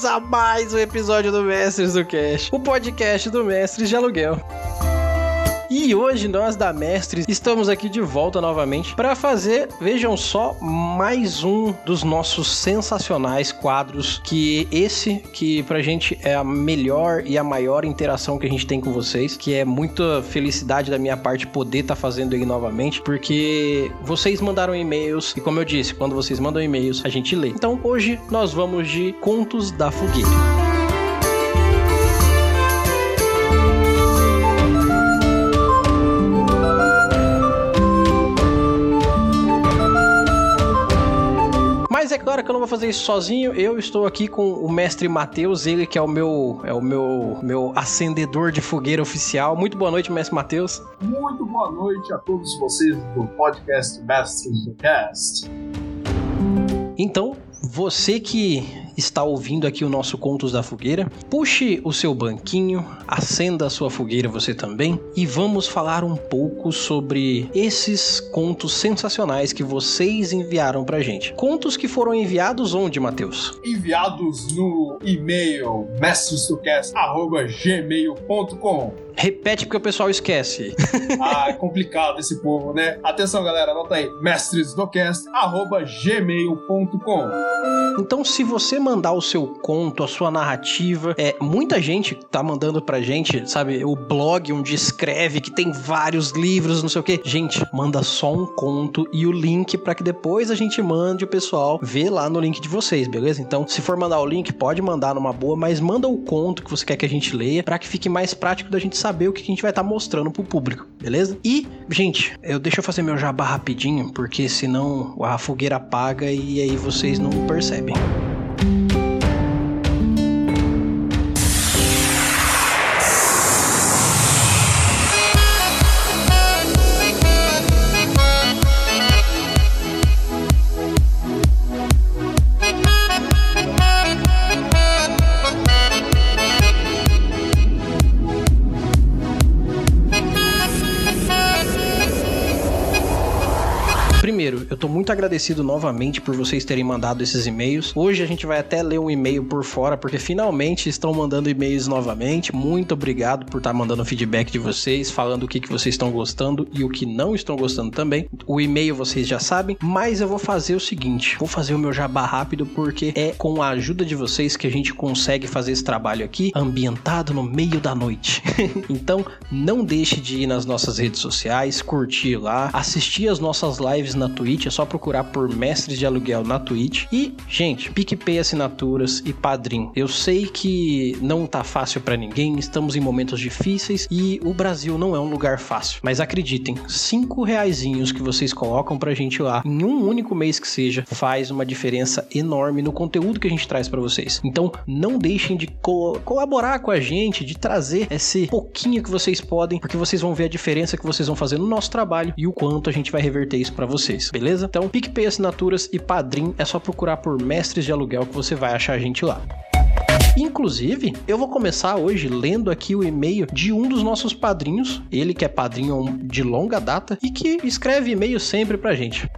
Bem-vindos a mais um episódio do Mestres do Cash, o podcast do Mestres de Aluguel. E hoje nós da Mestres estamos aqui de volta novamente para fazer, vejam só, mais um dos nossos sensacionais quadros que esse que pra gente é a melhor e a maior interação que a gente tem com vocês, que é muita felicidade da minha parte poder estar tá fazendo ele novamente, porque vocês mandaram e-mails e como eu disse, quando vocês mandam e-mails, a gente lê. Então hoje nós vamos de Contos da Fogueira. Claro que eu não vou fazer isso sozinho. Eu estou aqui com o mestre Matheus, ele que é o meu é o meu meu acendedor de fogueira oficial. Muito boa noite, mestre Matheus. Muito boa noite a todos vocês do podcast Mestres do Cast. Então, você que está ouvindo aqui o nosso Contos da Fogueira, puxe o seu banquinho, acenda a sua fogueira você também e vamos falar um pouco sobre esses contos sensacionais que vocês enviaram pra gente. Contos que foram enviados onde, Matheus? Enviados no e-mail mestresdocast@gmail.com. Repete porque o pessoal esquece. ah, é complicado esse povo, né? Atenção, galera, anota aí: mestresdocast@gmail.com. Então, se você mandar o seu conto, a sua narrativa, é muita gente tá mandando pra gente, sabe, o blog onde escreve que tem vários livros, não sei o que. Gente, manda só um conto e o link para que depois a gente mande o pessoal ver lá no link de vocês, beleza? Então, se for mandar o link, pode mandar numa boa, mas manda o conto que você quer que a gente leia para que fique mais prático da gente saber saber o que a gente vai estar tá mostrando pro público, beleza? E, gente, eu deixa eu fazer meu jabá rapidinho, porque senão a fogueira apaga e aí vocês não percebem. Tô muito agradecido novamente por vocês terem mandado esses e-mails. Hoje a gente vai até ler um e-mail por fora, porque finalmente estão mandando e-mails novamente. Muito obrigado por estar tá mandando feedback de vocês, falando o que, que vocês estão gostando e o que não estão gostando também. O e-mail vocês já sabem, mas eu vou fazer o seguinte: vou fazer o meu jabá rápido, porque é com a ajuda de vocês que a gente consegue fazer esse trabalho aqui, ambientado no meio da noite. então, não deixe de ir nas nossas redes sociais, curtir lá, assistir as nossas lives na Twitch, é só procurar por Mestres de Aluguel na Twitch. E, gente, PicPay Assinaturas e Padrim. Eu sei que não tá fácil para ninguém, estamos em momentos difíceis e o Brasil não é um lugar fácil. Mas acreditem, cinco reaisinhos que vocês colocam pra gente lá, em um único mês que seja, faz uma diferença enorme no conteúdo que a gente traz para vocês. Então, não deixem de co colaborar com a gente, de trazer esse pouquinho que vocês podem, porque vocês vão ver a diferença que vocês vão fazer no nosso trabalho e o quanto a gente vai reverter isso para vocês vocês, beleza? Então, PicPay Assinaturas e Padrim é só procurar por Mestres de Aluguel que você vai achar a gente lá. Inclusive, eu vou começar hoje lendo aqui o e-mail de um dos nossos padrinhos, ele que é padrinho de longa data e que escreve e-mail sempre pra gente.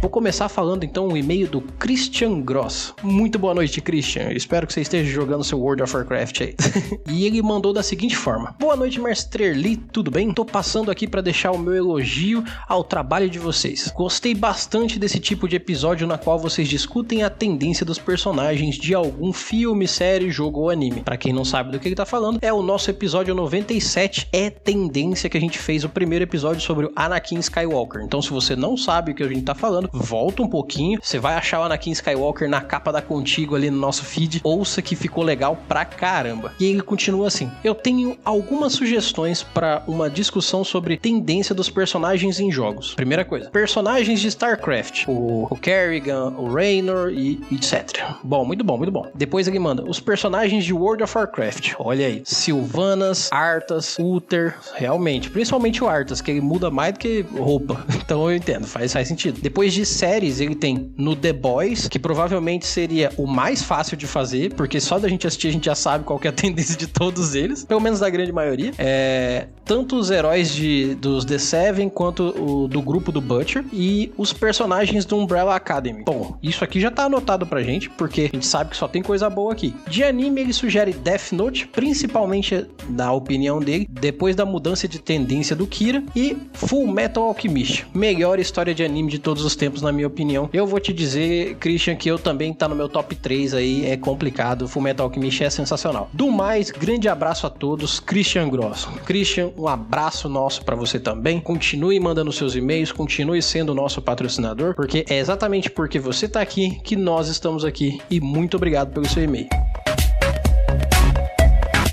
Vou começar falando então um e-mail do Christian Gross. Muito boa noite, Christian. Espero que você esteja jogando seu World of Warcraft aí. e ele mandou da seguinte forma: Boa noite, Mestre Lee, tudo bem? Tô passando aqui para deixar o meu elogio ao trabalho de vocês. Gostei bastante desse tipo de episódio na qual vocês discutem a tendência dos personagens de algum filme, série, jogo ou anime. Para quem não sabe do que ele tá falando, é o nosso episódio 97 é tendência que a gente fez o primeiro episódio sobre o Anakin Skywalker. Então, se você não sabe o que a gente tá falando, volta um pouquinho, você vai achar o Anakin Skywalker na capa da Contigo ali no nosso feed, ouça que ficou legal pra caramba. E ele continua assim: Eu tenho algumas sugestões para uma discussão sobre tendência dos personagens em jogos. Primeira coisa, personagens de StarCraft, o, o Kerrigan, o Raynor e etc. Bom, muito bom, muito bom. Depois ele manda os personagens de World of Warcraft. Olha aí, Sylvanas, Arthas, Uther, realmente, principalmente o Arthas, que ele muda mais do que roupa. Então eu entendo, faz, faz sentido. Depois de séries, ele tem no The Boys, que provavelmente seria o mais fácil de fazer, porque só da gente assistir a gente já sabe qual é a tendência de todos eles, pelo menos da grande maioria. É, tanto os heróis de, dos The Seven quanto o do grupo do Butcher e os personagens do Umbrella Academy. Bom, isso aqui já tá anotado pra gente, porque a gente sabe que só tem coisa boa aqui. De anime, ele sugere Death Note, principalmente na opinião dele, depois da mudança de tendência do Kira, e Full Metal Alchemist, melhor história de anime de todos os tempos, na minha opinião. Eu vou te dizer, Christian, que eu também tá no meu top 3 aí, é complicado. Full Metal Alchemist é sensacional. Do mais, grande abraço a todos, Christian Gross. Christian, um abraço nosso para você também. Continue mandando seus e-mails, continue sendo nosso patrocinador, porque é exatamente porque você tá aqui que nós estamos aqui. E muito obrigado pelo seu e-mail.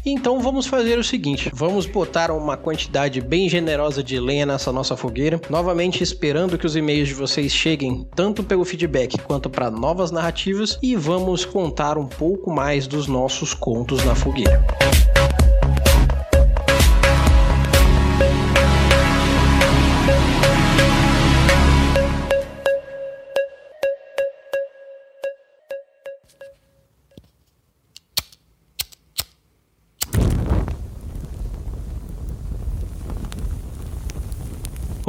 Então vamos fazer o seguinte: vamos botar uma quantidade bem generosa de lenha nessa nossa fogueira, novamente esperando que os e-mails de vocês cheguem tanto pelo feedback quanto para novas narrativas. E vamos contar um pouco mais dos nossos contos na fogueira.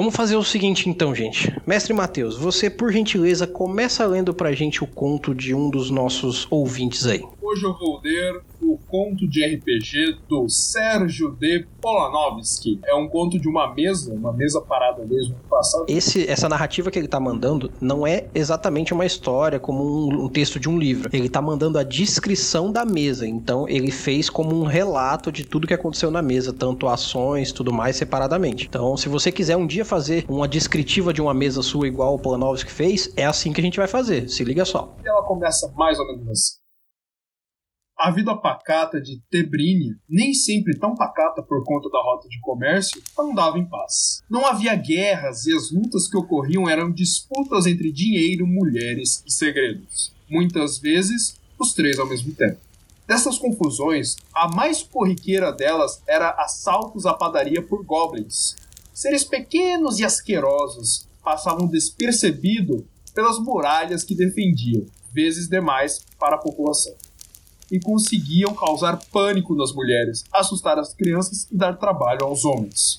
Vamos fazer o seguinte então, gente. Mestre Matheus, você por gentileza começa lendo pra gente o conto de um dos nossos ouvintes aí. Hoje eu vou ler o conto de RPG do Sérgio D. Polanovski. É um conto de uma mesa, uma mesa parada mesmo passado. Esse, essa narrativa que ele tá mandando não é exatamente uma história como um, um texto de um livro. Ele tá mandando a descrição da mesa. Então ele fez como um relato de tudo que aconteceu na mesa, tanto ações, tudo mais separadamente. Então, se você quiser um dia fazer uma descritiva de uma mesa sua igual o Polanovski fez, é assim que a gente vai fazer. Se liga só. E ela começa mais ou menos assim. A vida pacata de Tebrínia, nem sempre tão pacata por conta da rota de comércio, andava em paz. Não havia guerras e as lutas que ocorriam eram disputas entre dinheiro, mulheres e segredos. Muitas vezes, os três ao mesmo tempo. Dessas confusões, a mais corriqueira delas era assaltos à padaria por goblins. Seres pequenos e asquerosos passavam despercebido pelas muralhas que defendiam, vezes demais para a população e conseguiam causar pânico nas mulheres, assustar as crianças e dar trabalho aos homens.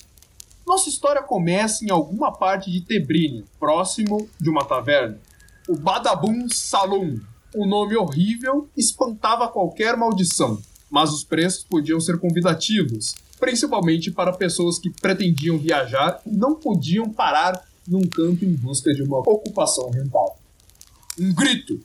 Nossa história começa em alguma parte de Tebrínia, próximo de uma taverna. O Badabum Saloon. O nome horrível espantava qualquer maldição, mas os preços podiam ser convidativos, principalmente para pessoas que pretendiam viajar e não podiam parar num canto em busca de uma ocupação rentável. Um grito,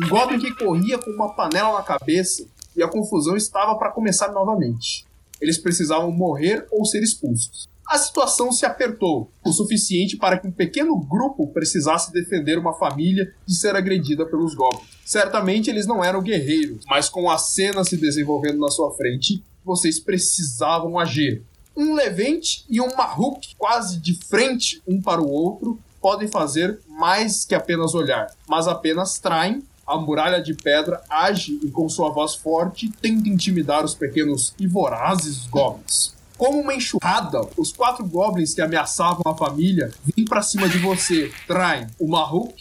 um Goblin que corria com uma panela na cabeça e a confusão estava para começar novamente. Eles precisavam morrer ou ser expulsos. A situação se apertou o suficiente para que um pequeno grupo precisasse defender uma família de ser agredida pelos goblins. Certamente eles não eram guerreiros, mas com a cena se desenvolvendo na sua frente, vocês precisavam agir. Um Levente e um Marruk, quase de frente um para o outro, podem fazer mais que apenas olhar, mas apenas traem a muralha de pedra age e com sua voz forte tenta intimidar os pequenos e vorazes goblins. Como uma enxurrada, os quatro goblins que ameaçavam a família vêm para cima de você, traem o Mahuk.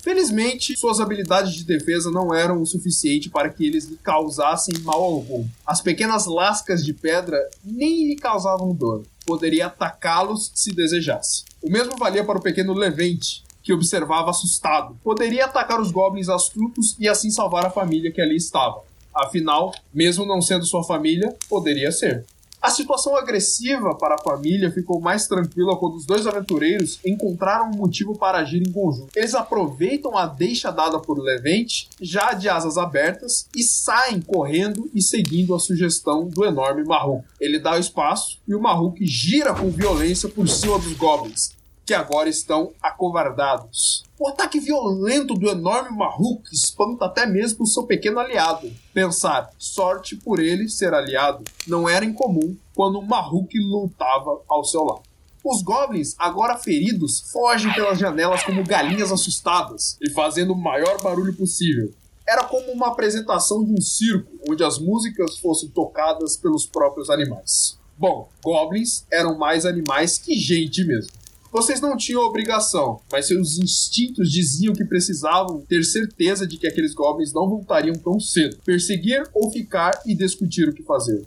Felizmente, suas habilidades de defesa não eram o suficiente para que eles lhe causassem mal algum. As pequenas lascas de pedra nem lhe causavam dor. Poderia atacá-los se desejasse. O mesmo valia para o pequeno Levente, que observava assustado. Poderia atacar os goblins astutos e assim salvar a família que ali estava. Afinal, mesmo não sendo sua família, poderia ser. A situação agressiva para a família ficou mais tranquila quando os dois aventureiros encontraram um motivo para agir em conjunto. Eles aproveitam a deixa dada por Levente, já de asas abertas, e saem correndo e seguindo a sugestão do enorme Marruk. Ele dá o espaço e o Marruk gira com violência por cima dos goblins, que agora estão acovardados. O ataque violento do enorme Marruk espanta até mesmo seu pequeno aliado. Pensar, sorte por ele ser aliado, não era incomum quando Marruk lutava ao seu lado. Os goblins, agora feridos, fogem pelas janelas como galinhas assustadas e fazendo o maior barulho possível. Era como uma apresentação de um circo, onde as músicas fossem tocadas pelos próprios animais. Bom, goblins eram mais animais que gente mesmo. Vocês não tinham obrigação, mas seus instintos diziam que precisavam ter certeza de que aqueles goblins não voltariam tão cedo. Perseguir ou ficar e discutir o que fazer.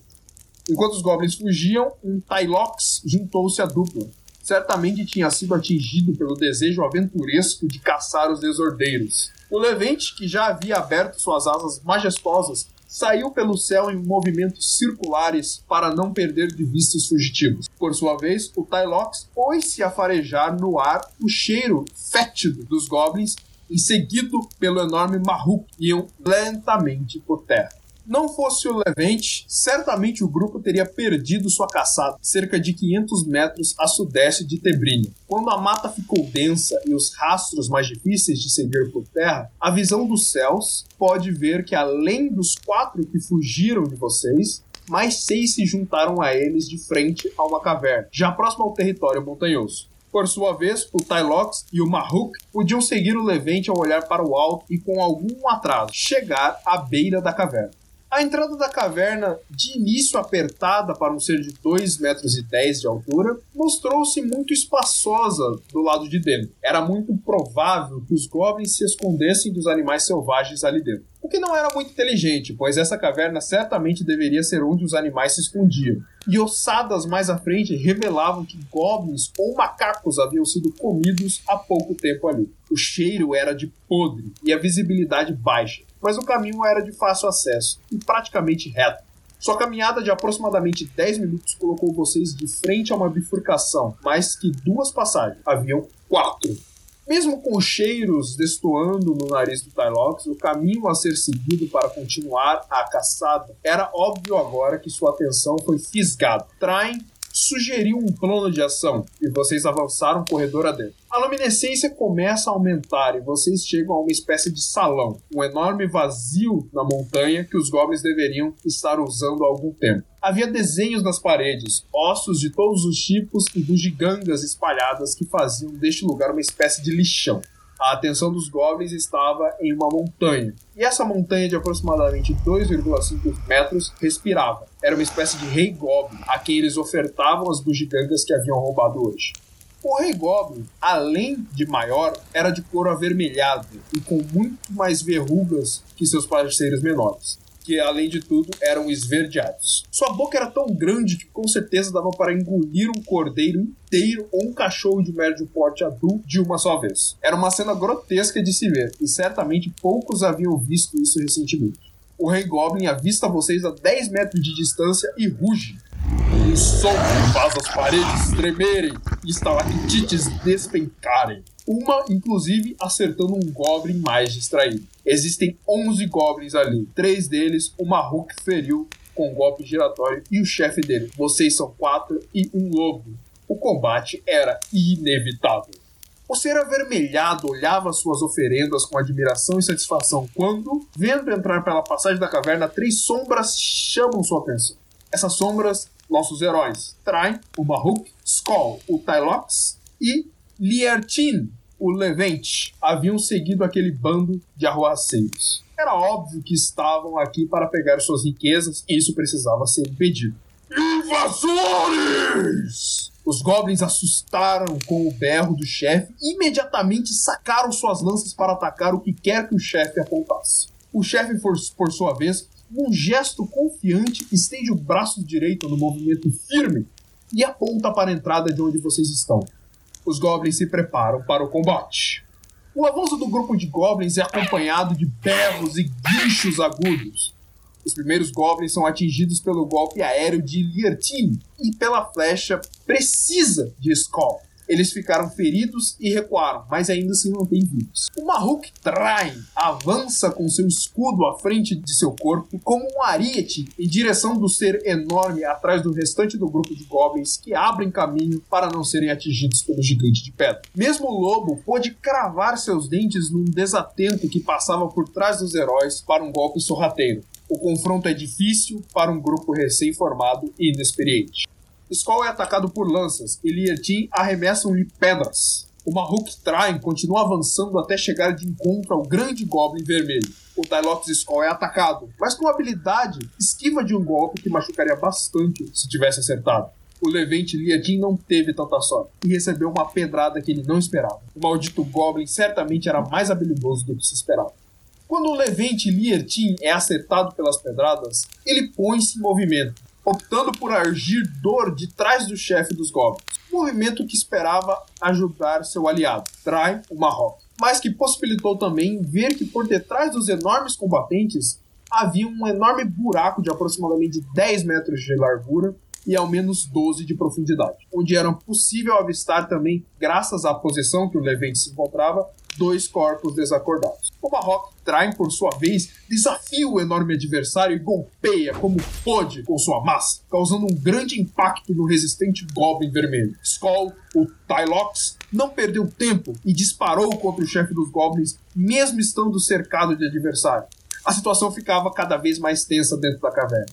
Enquanto os goblins fugiam, um Tylox juntou-se à dupla. Certamente tinha sido atingido pelo desejo aventuresco de caçar os desordeiros. O Levante, que já havia aberto suas asas majestosas, saiu pelo céu em movimentos circulares para não perder de vista os fugitivos. Por sua vez, o Tylox pôs-se a farejar no ar o cheiro fétido dos goblins e seguido pelo enorme Mahuk, iam lentamente por terra. Não fosse o Levante, certamente o grupo teria perdido sua caçada, cerca de 500 metros a sudeste de Tebrini. Quando a mata ficou densa e os rastros mais difíceis de seguir por terra, a visão dos céus pode ver que além dos quatro que fugiram de vocês, mais seis se juntaram a eles de frente a uma caverna, já próxima ao território montanhoso. Por sua vez, o Tylox e o Mahuk podiam seguir o Levante ao olhar para o alto e, com algum atraso, chegar à beira da caverna. A entrada da caverna, de início apertada para um ser de 2 metros e 10 de altura, mostrou-se muito espaçosa do lado de dentro. Era muito provável que os goblins se escondessem dos animais selvagens ali dentro. O que não era muito inteligente, pois essa caverna certamente deveria ser onde os animais se escondiam. E ossadas mais à frente revelavam que goblins ou macacos haviam sido comidos há pouco tempo ali. O cheiro era de podre e a visibilidade baixa mas o caminho era de fácil acesso e praticamente reto. Sua caminhada de aproximadamente 10 minutos colocou vocês de frente a uma bifurcação, mais que duas passagens. Haviam quatro. Mesmo com cheiros destoando no nariz do Tylox, o caminho a ser seguido para continuar a caçada era óbvio agora que sua atenção foi fisgada. Traem sugeriu um plano de ação e vocês avançaram corredor adentro. A luminescência começa a aumentar e vocês chegam a uma espécie de salão, um enorme vazio na montanha que os goblins deveriam estar usando há algum tempo. Havia desenhos nas paredes, ossos de todos os tipos e bugigangas espalhadas que faziam deste lugar uma espécie de lixão a atenção dos goblins estava em uma montanha. E essa montanha de aproximadamente 2,5 metros respirava. Era uma espécie de rei goblin, a quem eles ofertavam as bugigangas que haviam roubado hoje. O rei goblin, além de maior, era de couro avermelhado e com muito mais verrugas que seus parceiros menores que além de tudo eram esverdeados. Sua boca era tão grande que com certeza dava para engolir um cordeiro inteiro ou um cachorro de médio porte adulto de uma só vez. Era uma cena grotesca de se ver e certamente poucos haviam visto isso recentemente. O Rei Goblin avista vocês a 10 metros de distância e ruge. Um som que faz as paredes tremerem e estalactites despencarem. Uma, inclusive, acertando um Goblin mais distraído. Existem 11 Goblins ali. Três deles, o Mahuk feriu com um golpe giratório e o chefe dele. Vocês são quatro e um lobo. O combate era inevitável. O ser avermelhado olhava suas oferendas com admiração e satisfação quando, vendo entrar pela passagem da caverna, três sombras chamam sua atenção. Essas sombras, nossos heróis, Train, o Bahuk, Skoll, o Tylox e Liartin, o Levante, haviam seguido aquele bando de arruaceiros. Era óbvio que estavam aqui para pegar suas riquezas e isso precisava ser impedido. Invasores! Os goblins assustaram com o berro do chefe e imediatamente sacaram suas lanças para atacar o que quer que o chefe apontasse. O chefe, por sua vez, num gesto confiante, estende o braço direito no movimento firme e aponta para a entrada de onde vocês estão os goblins se preparam para o combate. O avanço do grupo de goblins é acompanhado de berros e guinchos agudos. Os primeiros goblins são atingidos pelo golpe aéreo de Liertin e pela flecha precisa de Skoll. Eles ficaram feridos e recuaram, mas ainda se mantêm vivos. O Mahuk Train avança com seu escudo à frente de seu corpo, como um ariete em direção do ser enorme atrás do restante do grupo de goblins que abrem caminho para não serem atingidos pelo gigante de pedra. Mesmo o lobo pôde cravar seus dentes num desatento que passava por trás dos heróis para um golpe sorrateiro. O confronto é difícil para um grupo recém-formado e inexperiente. Skoll é atacado por lanças e Liatin arremessam-lhe pedras. O Mahuk Train continua avançando até chegar de encontro ao grande Goblin Vermelho. O Tylox Skoll é atacado, mas com habilidade esquiva de um golpe que machucaria bastante se tivesse acertado. O Levante Liadin não teve tanta sorte e recebeu uma pedrada que ele não esperava. O maldito Goblin certamente era mais habilidoso do que se esperava. Quando o Levante Liatin é acertado pelas pedradas, ele põe-se em movimento, optando por agir dor de trás do chefe dos Goblins. Movimento que esperava ajudar seu aliado, Trai, o Marroco, mas que possibilitou também ver que por detrás dos enormes combatentes havia um enorme buraco de aproximadamente 10 metros de largura e ao menos 12 de profundidade, onde era possível avistar também, graças à posição que o Levante se encontrava, dois corpos desacordados. O Marroco Traem, por sua vez, desafia o enorme adversário e golpeia como pode com sua massa, causando um grande impacto no resistente Goblin Vermelho. Skull, o Tylox, não perdeu tempo e disparou contra o chefe dos Goblins, mesmo estando cercado de adversário. A situação ficava cada vez mais tensa dentro da caverna.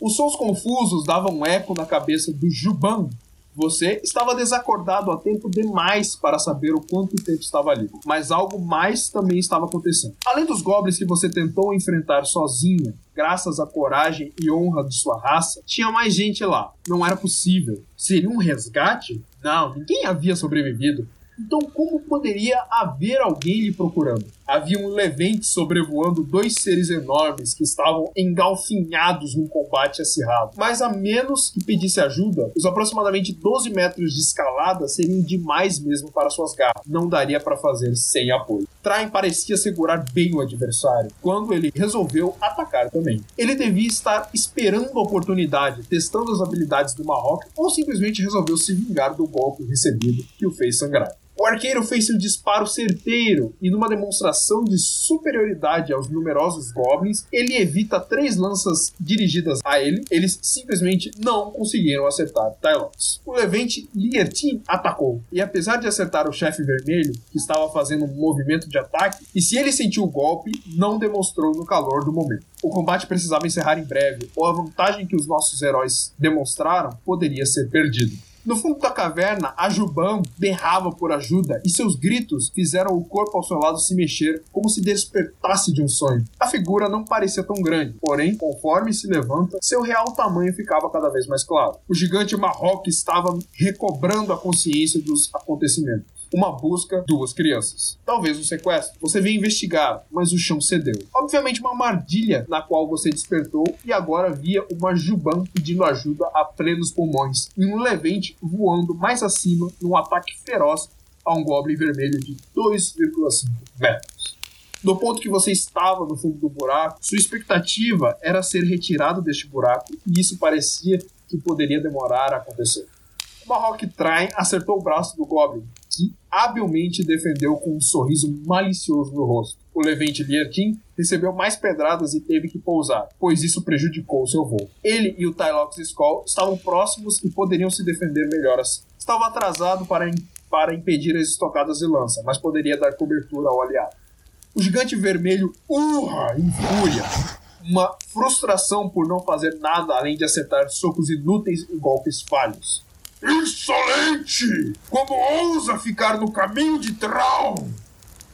Os sons confusos davam eco na cabeça do Juban, você estava desacordado há tempo demais para saber o quanto tempo estava ali, mas algo mais também estava acontecendo. Além dos goblins que você tentou enfrentar sozinha, graças à coragem e honra de sua raça, tinha mais gente lá. Não era possível. Seria um resgate? Não, ninguém havia sobrevivido. Então, como poderia haver alguém lhe procurando? Havia um levante sobrevoando dois seres enormes que estavam engalfinhados num combate acirrado. Mas a menos que pedisse ajuda, os aproximadamente 12 metros de escalada seriam demais mesmo para suas garras. Não daria para fazer sem apoio. Train parecia segurar bem o adversário quando ele resolveu atacar também. Ele devia estar esperando a oportunidade, testando as habilidades do Marroco, ou simplesmente resolveu se vingar do golpe recebido que o fez sangrar. O arqueiro fez seu disparo certeiro e, numa demonstração de superioridade aos numerosos goblins, ele evita três lanças dirigidas a ele. Eles simplesmente não conseguiram acertar Tylox. O Levante Liertin atacou, e apesar de acertar o chefe vermelho, que estava fazendo um movimento de ataque, e se ele sentiu o golpe, não demonstrou no calor do momento. O combate precisava encerrar em breve, ou a vantagem que os nossos heróis demonstraram poderia ser perdida. No fundo da caverna, a Juban berrava por ajuda e seus gritos fizeram o corpo ao seu lado se mexer como se despertasse de um sonho. A figura não parecia tão grande, porém, conforme se levanta, seu real tamanho ficava cada vez mais claro. O gigante Marroque estava recobrando a consciência dos acontecimentos uma busca, duas crianças. Talvez um sequestro. Você veio investigar, mas o chão cedeu. Obviamente, uma armadilha na qual você despertou e agora via uma Juban pedindo ajuda a plenos pulmões e um Levante voando mais acima num ataque feroz a um Goblin vermelho de 2,5 metros. No ponto que você estava no fundo do buraco, sua expectativa era ser retirado deste buraco e isso parecia que poderia demorar a acontecer. Uma Rock Train acertou o braço do Goblin, que habilmente defendeu com um sorriso malicioso no rosto. O Levante Liertin recebeu mais pedradas e teve que pousar, pois isso prejudicou seu voo. Ele e o Tylox Skull estavam próximos e poderiam se defender melhor. Estava atrasado para, para impedir as estocadas de lança, mas poderia dar cobertura ao aliado. O gigante vermelho urra em fúria, uma frustração por não fazer nada além de acertar socos inúteis e golpes falhos. Insolente! Como ousa ficar no caminho de Traum?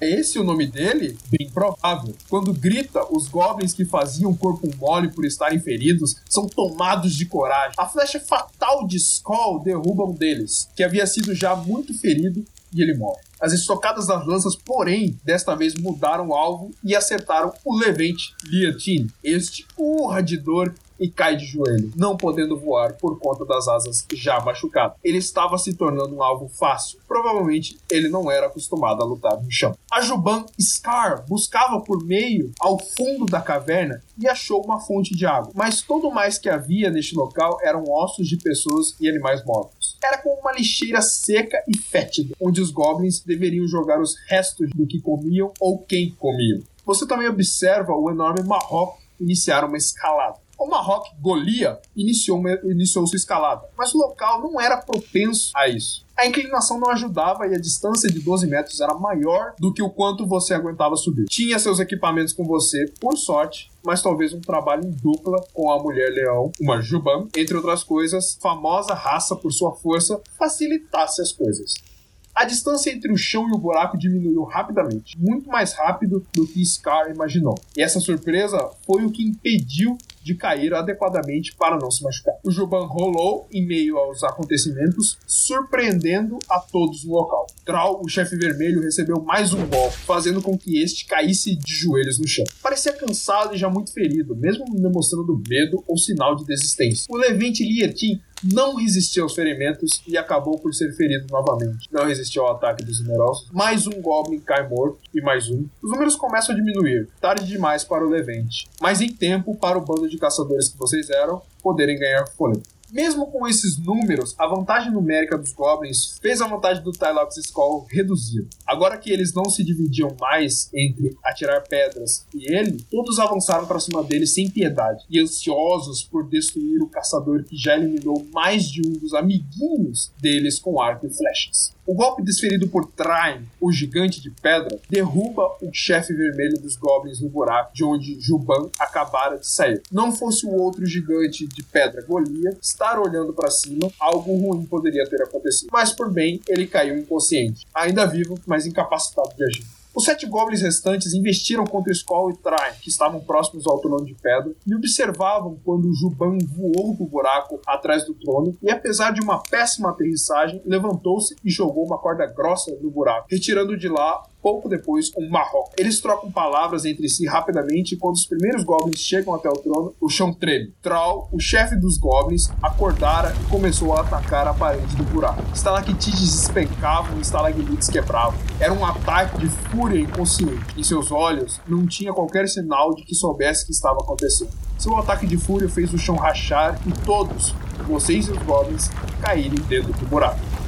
É esse o nome dele? Bem provável. Quando grita, os goblins que faziam corpo mole por estarem feridos são tomados de coragem. A flecha fatal de Skull derruba um deles, que havia sido já muito ferido, e ele morre. As estocadas das lanças, porém, desta vez mudaram o alvo e acertaram o Levante Liatine. Este urra de dor e cai de joelho, não podendo voar por conta das asas já machucadas. Ele estava se tornando um alvo fácil. Provavelmente ele não era acostumado a lutar no chão. A Juban Scar buscava por meio ao fundo da caverna e achou uma fonte de água, mas todo mais que havia neste local eram ossos de pessoas e animais mortos. Era como uma lixeira seca e fétida, onde os goblins deveriam jogar os restos do que comiam ou quem comiam. Você também observa o enorme Marroco iniciar uma escalada. O Marroque Golia iniciou, iniciou sua escalada, mas o local não era propenso a isso. A inclinação não ajudava e a distância de 12 metros era maior do que o quanto você aguentava subir. Tinha seus equipamentos com você, por sorte, mas talvez um trabalho em dupla com a mulher leão, uma Juban, entre outras coisas, famosa raça por sua força, facilitasse as coisas. A distância entre o chão e o buraco diminuiu rapidamente, muito mais rápido do que Scar imaginou. E essa surpresa foi o que impediu de cair adequadamente para não se machucar. O Juban rolou em meio aos acontecimentos, surpreendendo a todos no local. Troll, o chefe vermelho, recebeu mais um golpe, fazendo com que este caísse de joelhos no chão. Parecia cansado e já muito ferido, mesmo demonstrando medo ou sinal de desistência. O Levante Lietin não resistiu aos ferimentos e acabou por ser ferido novamente. Não resistiu ao ataque dos numerosos. Mais um Goblin cai morto e mais um. Os números começam a diminuir. Tarde demais para o Levante. Mas em tempo para o bando de caçadores que vocês eram poderem ganhar fôlego. Mesmo com esses números, a vantagem numérica dos Goblins fez a vantagem do Tylox Skull reduzir. Agora que eles não se dividiam mais entre atirar pedras e ele, todos avançaram para cima dele sem piedade e ansiosos por destruir o caçador que já eliminou mais de um dos amiguinhos deles com arco e flechas. O golpe desferido por Train, o gigante de pedra, derruba o chefe vermelho dos goblins no buraco de onde Juban acabara de sair. Não fosse o outro gigante de pedra Golias estar olhando para cima, algo ruim poderia ter acontecido. Mas por bem, ele caiu inconsciente, ainda vivo, mas incapacitado de agir. Os sete goblins restantes investiram contra Skoll e Train, que estavam próximos ao trono de pedra, e observavam quando Juban voou do buraco atrás do trono, e apesar de uma péssima aterrissagem, levantou-se e jogou uma corda grossa no buraco, retirando de lá pouco depois, um Marroco. Eles trocam palavras entre si rapidamente e quando os primeiros goblins chegam até o trono, o chão treme. Troll, o chefe dos goblins, acordara e começou a atacar a parede do buraco. Estalactites despencavam e estalagmites quebravam. Era um ataque de fúria inconsciente. Em seus olhos não tinha qualquer sinal de que soubesse o que estava acontecendo. Seu ataque de fúria fez o chão rachar e todos, vocês e os goblins, caírem dentro do buraco.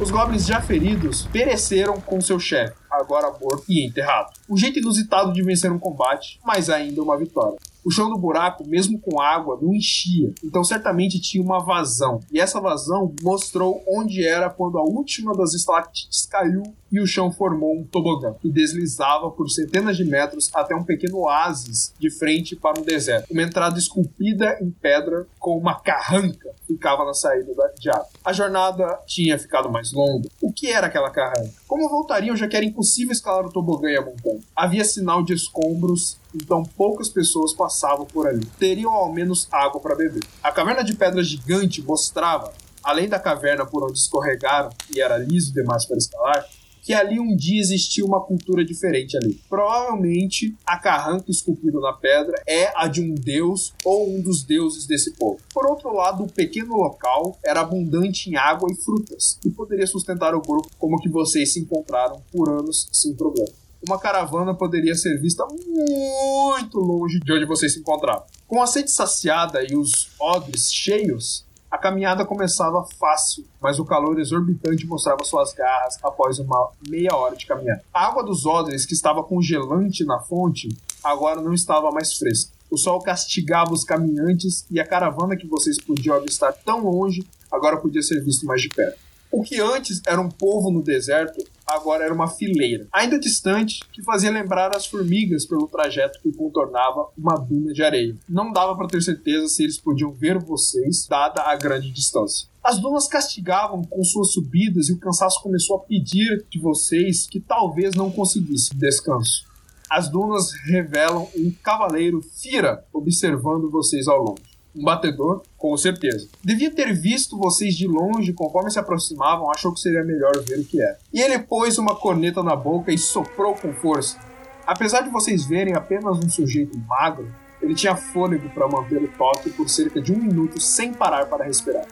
Os goblins já feridos pereceram com seu chefe agora morto e enterrado. Um jeito inusitado de vencer um combate, mas ainda uma vitória. O chão do buraco, mesmo com água, não enchia, então certamente tinha uma vazão. E essa vazão mostrou onde era quando a última das estalactites caiu e o chão formou um tobogã, que deslizava por centenas de metros até um pequeno oásis de frente para um deserto. Uma entrada esculpida em pedra com uma carranca ficava na saída de água. A jornada tinha ficado mais longa. O que era aquela carranca? Como voltariam já que era impossível escalar o tobogã e a montanha? Havia sinal de escombros então poucas pessoas passavam por ali. Teriam ao menos água para beber. A caverna de pedra gigante mostrava, além da caverna por onde escorregaram e era liso demais para escalar, que ali um dia existia uma cultura diferente ali. Provavelmente a carranca esculpida na pedra é a de um deus ou um dos deuses desse povo. Por outro lado, o pequeno local era abundante em água e frutas e poderia sustentar o grupo como que vocês se encontraram por anos sem problema uma caravana poderia ser vista muito longe de onde vocês se encontravam. Com a sede saciada e os odres cheios, a caminhada começava fácil, mas o calor exorbitante mostrava suas garras após uma meia hora de caminhada. A água dos odres, que estava congelante na fonte, agora não estava mais fresca. O sol castigava os caminhantes e a caravana que vocês podiam avistar tão longe agora podia ser visto mais de perto. O que antes era um povo no deserto, agora era uma fileira, ainda distante, que fazia lembrar as formigas pelo trajeto que contornava uma duna de areia. Não dava para ter certeza se eles podiam ver vocês, dada a grande distância. As dunas castigavam com suas subidas e o cansaço começou a pedir de vocês que talvez não conseguissem descanso. As dunas revelam um cavaleiro Fira observando vocês ao longe um batedor, com certeza. Devia ter visto vocês de longe, conforme se aproximavam, achou que seria melhor ver o que era. E ele pôs uma corneta na boca e soprou com força. Apesar de vocês verem apenas um sujeito magro, ele tinha fôlego para manter o toque por cerca de um minuto sem parar para respirar.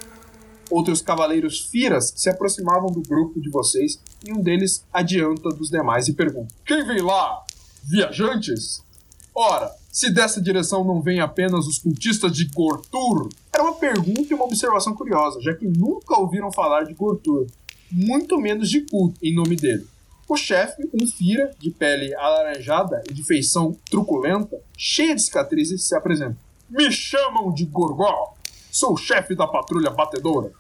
Outros cavaleiros firas se aproximavam do grupo de vocês e um deles adianta dos demais e pergunta: Quem vem lá? Viajantes? Ora, se dessa direção não vêm apenas os cultistas de Gortur? Era uma pergunta e uma observação curiosa, já que nunca ouviram falar de Gortur, muito menos de culto em nome dele. O chefe, um Fira, de pele alaranjada e de feição truculenta, cheia de cicatrizes, se apresenta. Me chamam de Gorgol. Sou chefe da patrulha batedora.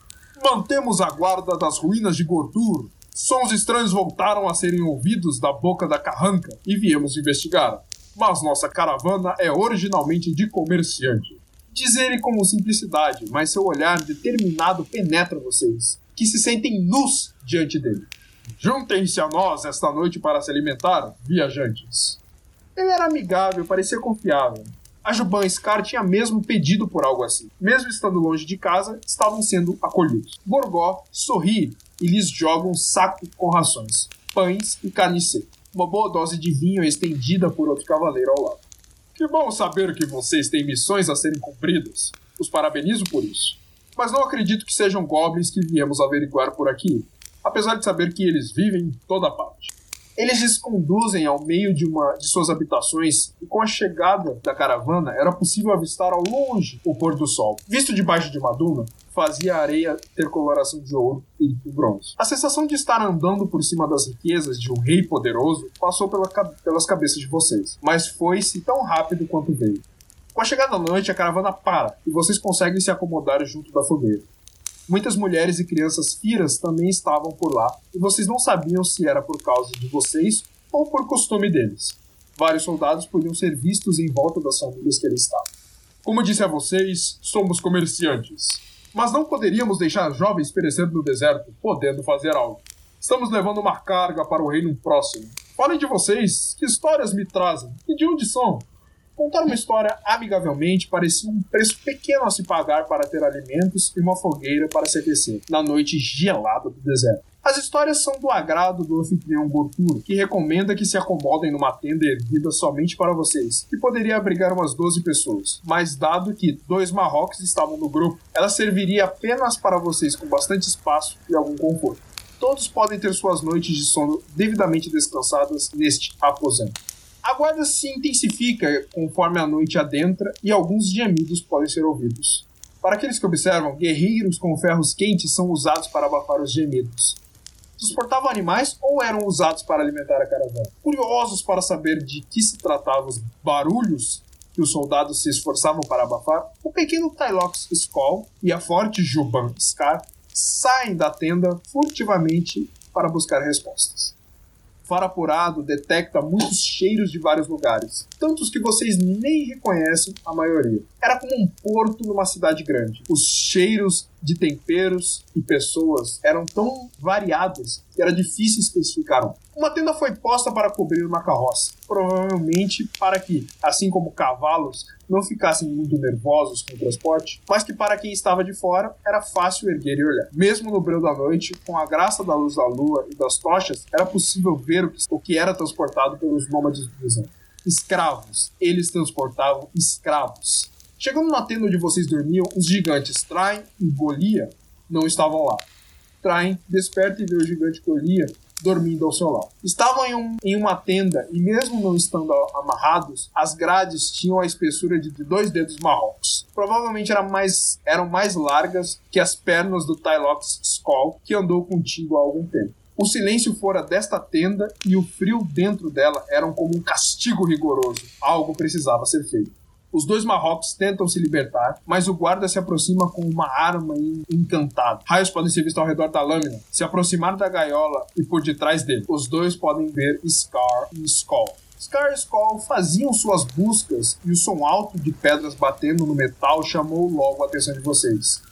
Mantemos a guarda das ruínas de Gortur. Sons estranhos voltaram a serem ouvidos da boca da carranca e viemos investigar mas nossa caravana é originalmente de comerciante. Diz ele com simplicidade, mas seu olhar determinado penetra vocês, que se sentem nus diante dele. Juntem-se a nós esta noite para se alimentar, viajantes. Ele era amigável, parecia confiável. A Juban Scar tinha mesmo pedido por algo assim. Mesmo estando longe de casa, estavam sendo acolhidos. Gorgó sorri e lhes joga um saco com rações, pães e carne seca. Uma boa dose de vinho estendida por outro cavaleiro ao lado. Que bom saber que vocês têm missões a serem cumpridas. Os parabenizo por isso. Mas não acredito que sejam goblins que viemos averiguar por aqui, apesar de saber que eles vivem em toda parte. Eles lhes conduzem ao meio de uma de suas habitações e com a chegada da caravana era possível avistar ao longe o pôr do sol. Visto debaixo de uma duna, fazia a areia ter coloração de ouro e bronze. A sensação de estar andando por cima das riquezas de um rei poderoso passou pela, pelas cabeças de vocês, mas foi-se tão rápido quanto veio. Com a chegada da noite, a caravana para e vocês conseguem se acomodar junto da fogueira. Muitas mulheres e crianças firas também estavam por lá e vocês não sabiam se era por causa de vocês ou por costume deles. Vários soldados podiam ser vistos em volta das famílias que eles estavam. Como disse a vocês, somos comerciantes. Mas não poderíamos deixar jovens perecendo no deserto, podendo fazer algo. Estamos levando uma carga para o reino próximo. Falem de vocês, que histórias me trazem e de onde são? Contar uma história amigavelmente parecia um preço pequeno a se pagar para ter alimentos e uma fogueira para se aquecer na noite gelada do deserto. As histórias são do agrado do anfitrião Gorturo, que recomenda que se acomodem numa tenda erguida somente para vocês, que poderia abrigar umas 12 pessoas. Mas dado que dois Marrocos estavam no grupo, ela serviria apenas para vocês com bastante espaço e algum conforto. Todos podem ter suas noites de sono devidamente descansadas neste aposento. A guarda se intensifica conforme a noite adentra e alguns gemidos podem ser ouvidos. Para aqueles que observam, guerreiros com ferros quentes são usados para abafar os gemidos. Transportavam animais ou eram usados para alimentar a caravana? Curiosos para saber de que se tratavam os barulhos que os soldados se esforçavam para abafar, o pequeno Tylox Skull e a forte Juban Scar saem da tenda furtivamente para buscar respostas. Farapurado detecta muitos cheiros de vários lugares, tantos que vocês nem reconhecem a maioria. Era como um porto numa cidade grande. Os cheiros de temperos e pessoas eram tão variados que era difícil especificar um. Uma tenda foi posta para cobrir uma carroça, provavelmente para que, assim como cavalos, não ficassem muito nervosos com o transporte, mas que para quem estava de fora era fácil erguer e olhar. Mesmo no breu da noite, com a graça da luz da lua e das tochas, era possível ver o que era transportado pelos nômades do deserto. Escravos. Eles transportavam escravos. Chegando na tenda onde vocês dormiam, os gigantes Traem e Golia não estavam lá. Traem desperta e vê o gigante Golia dormindo ao seu lado. Estavam em, um, em uma tenda e, mesmo não estando amarrados, as grades tinham a espessura de dois dedos marrocos. Provavelmente eram mais, eram mais largas que as pernas do Tylox Skull, que andou contigo há algum tempo. O silêncio fora desta tenda e o frio dentro dela eram como um castigo rigoroso. Algo precisava ser feito. Os dois Marrocos tentam se libertar, mas o guarda se aproxima com uma arma encantada. Raios podem ser vistos ao redor da lâmina, se aproximar da gaiola e por detrás dele. Os dois podem ver Scar e Skull. Scar e Skull faziam suas buscas e o som alto de pedras batendo no metal chamou logo a atenção de vocês.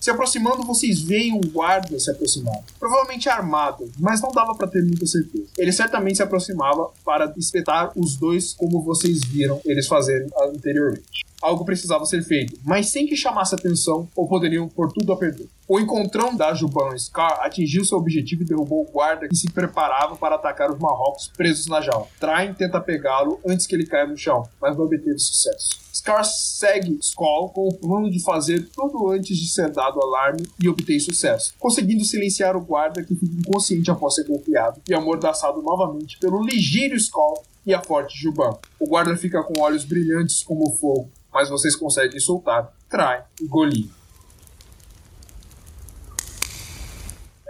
Se aproximando, vocês veem um guarda se aproximar. Provavelmente armado, mas não dava para ter muita certeza. Ele certamente se aproximava para espetar os dois como vocês viram eles fazerem anteriormente. Algo precisava ser feito, mas sem que chamasse atenção ou poderiam pôr tudo a perder. O encontrão da Juban Scar atingiu seu objetivo e derrubou o guarda que se preparava para atacar os Marrocos presos na jaula. Train tenta pegá-lo antes que ele caia no chão, mas não obteve sucesso. Scar segue Skull com o plano de fazer tudo antes de ser dado o alarme e obtém sucesso, conseguindo silenciar o guarda que fica inconsciente após ser golpeado e amordaçado novamente pelo ligeiro Skull e a forte Juban. O guarda fica com olhos brilhantes como fogo, mas vocês conseguem soltar, trai e golir.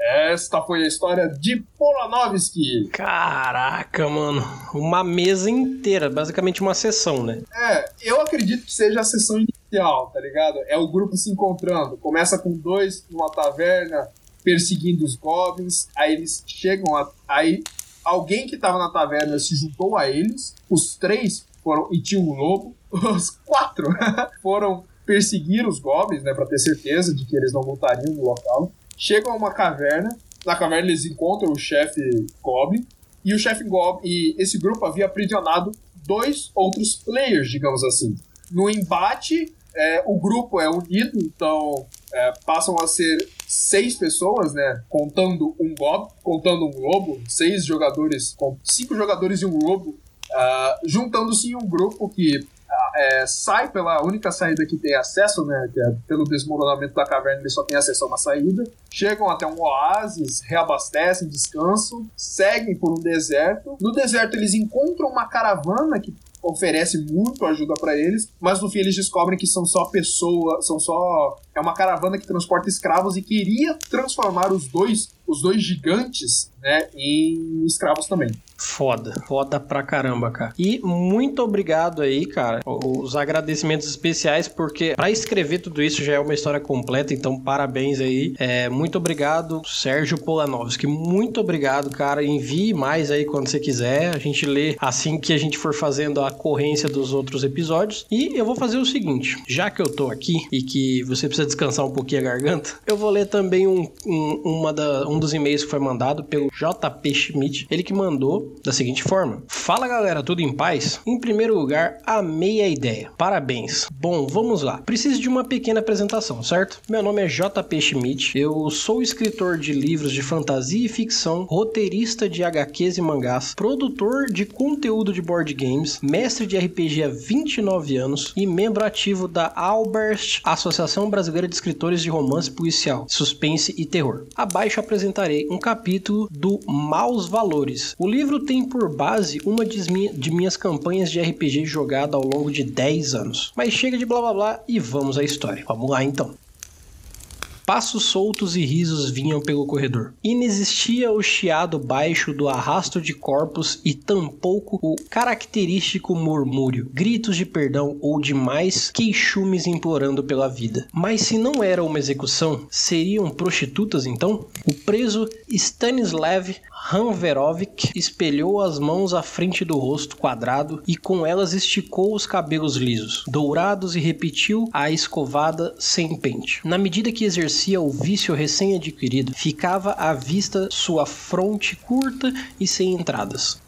Esta foi a história de Polanovski. Caraca, mano. Uma mesa inteira, basicamente uma sessão, né? É, eu acredito que seja a sessão inicial, tá ligado? É o grupo se encontrando. Começa com dois numa taverna perseguindo os goblins, aí eles chegam a, aí alguém que tava na taverna se juntou a eles, os três foram e tinha um lobo, os quatro foram perseguir os goblins, né, para ter certeza de que eles não voltariam no local chegam a uma caverna. Na caverna eles encontram o chefe Goblin. E o chefe Goblin. E esse grupo havia aprisionado dois outros players, digamos assim. No embate, é, o grupo é unido, então é, passam a ser seis pessoas, né? Contando um gob, contando um lobo, seis jogadores, cinco jogadores e um lobo, uh, juntando-se em um grupo que é, sai pela única saída que tem acesso, né? É pelo desmoronamento da caverna, ele só tem acesso a uma saída. Chegam até um oásis, reabastecem, descansam, seguem por um deserto. No deserto, eles encontram uma caravana que oferece muito ajuda para eles, mas no fim eles descobrem que são só pessoas, são só é uma caravana que transporta escravos e queria transformar os dois, os dois gigantes, né, em escravos também. Foda, foda pra caramba, cara. E muito obrigado aí, cara. Os agradecimentos especiais, porque para escrever tudo isso já é uma história completa, então parabéns aí. É, muito obrigado, Sérgio Polanovski. Muito obrigado, cara. Envie mais aí quando você quiser. A gente lê assim que a gente for fazendo a corrência dos outros episódios. E eu vou fazer o seguinte: já que eu tô aqui e que você precisa descansar um pouquinho a garganta, eu vou ler também um, um, uma da, um dos e-mails que foi mandado pelo JP Schmidt. Ele que mandou da seguinte forma: Fala galera, tudo em paz? Em primeiro lugar, amei a ideia. Parabéns. Bom, vamos lá. Preciso de uma pequena apresentação, certo? Meu nome é JP Schmidt. Eu sou escritor de livros de fantasia e ficção, roteirista de HQs e mangás, produtor de conteúdo de board games, mestre de RPG há 29 anos e membro ativo da Albert, Associação Brasileira de Escritores de Romance Policial, Suspense e Terror. Abaixo apresentarei um capítulo do Maus Valores. O livro tem por base uma de minhas campanhas de RPG jogada ao longo de 10 anos. Mas chega de blá blá blá e vamos à história. Vamos lá então. Passos soltos e risos vinham pelo corredor. Inexistia o chiado baixo do arrasto de corpos e tampouco o característico murmúrio, gritos de perdão ou demais queixumes implorando pela vida. Mas se não era uma execução, seriam prostitutas então? O preso Stanislav Hanverovic espelhou as mãos à frente do rosto quadrado e com elas esticou os cabelos lisos, dourados e repetiu a escovada sem pente. Na medida que exercia o vício recém-adquirido, ficava à vista sua fronte curta e sem entradas.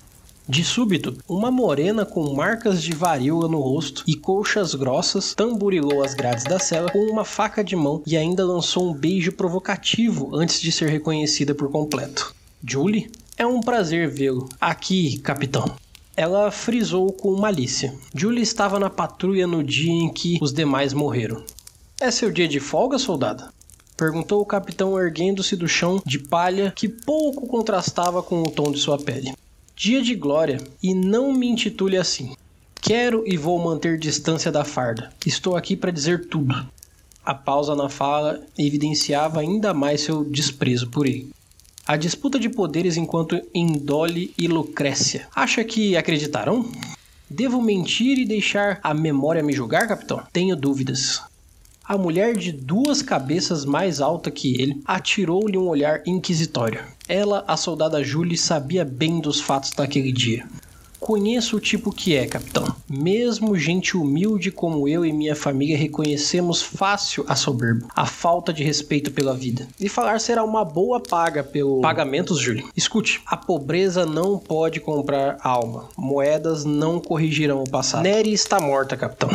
De súbito, uma morena com marcas de varíola no rosto e colchas grossas tamburilou as grades da cela com uma faca de mão e ainda lançou um beijo provocativo antes de ser reconhecida por completo. Julie? É um prazer vê-lo. Aqui, capitão. Ela frisou com malícia. Julie estava na patrulha no dia em que os demais morreram. É seu dia de folga, soldada? Perguntou o capitão erguendo-se do chão de palha que pouco contrastava com o tom de sua pele. Dia de glória, e não me intitule assim. Quero e vou manter distância da farda. Estou aqui para dizer tudo. A pausa na fala evidenciava ainda mais seu desprezo por ele. A disputa de poderes enquanto Indole e Lucrécia. Acha que acreditarão? Devo mentir e deixar a memória me julgar, capitão? Tenho dúvidas. A mulher de duas cabeças mais alta que ele atirou-lhe um olhar inquisitório. Ela, a soldada Julie, sabia bem dos fatos daquele dia. Conheço o tipo que é, capitão. Mesmo gente humilde como eu e minha família reconhecemos fácil a soberba, a falta de respeito pela vida. E falar será uma boa paga pelo pagamentos, Júlio. Escute, a pobreza não pode comprar alma. Moedas não corrigirão o passado. Neri está morta, capitão.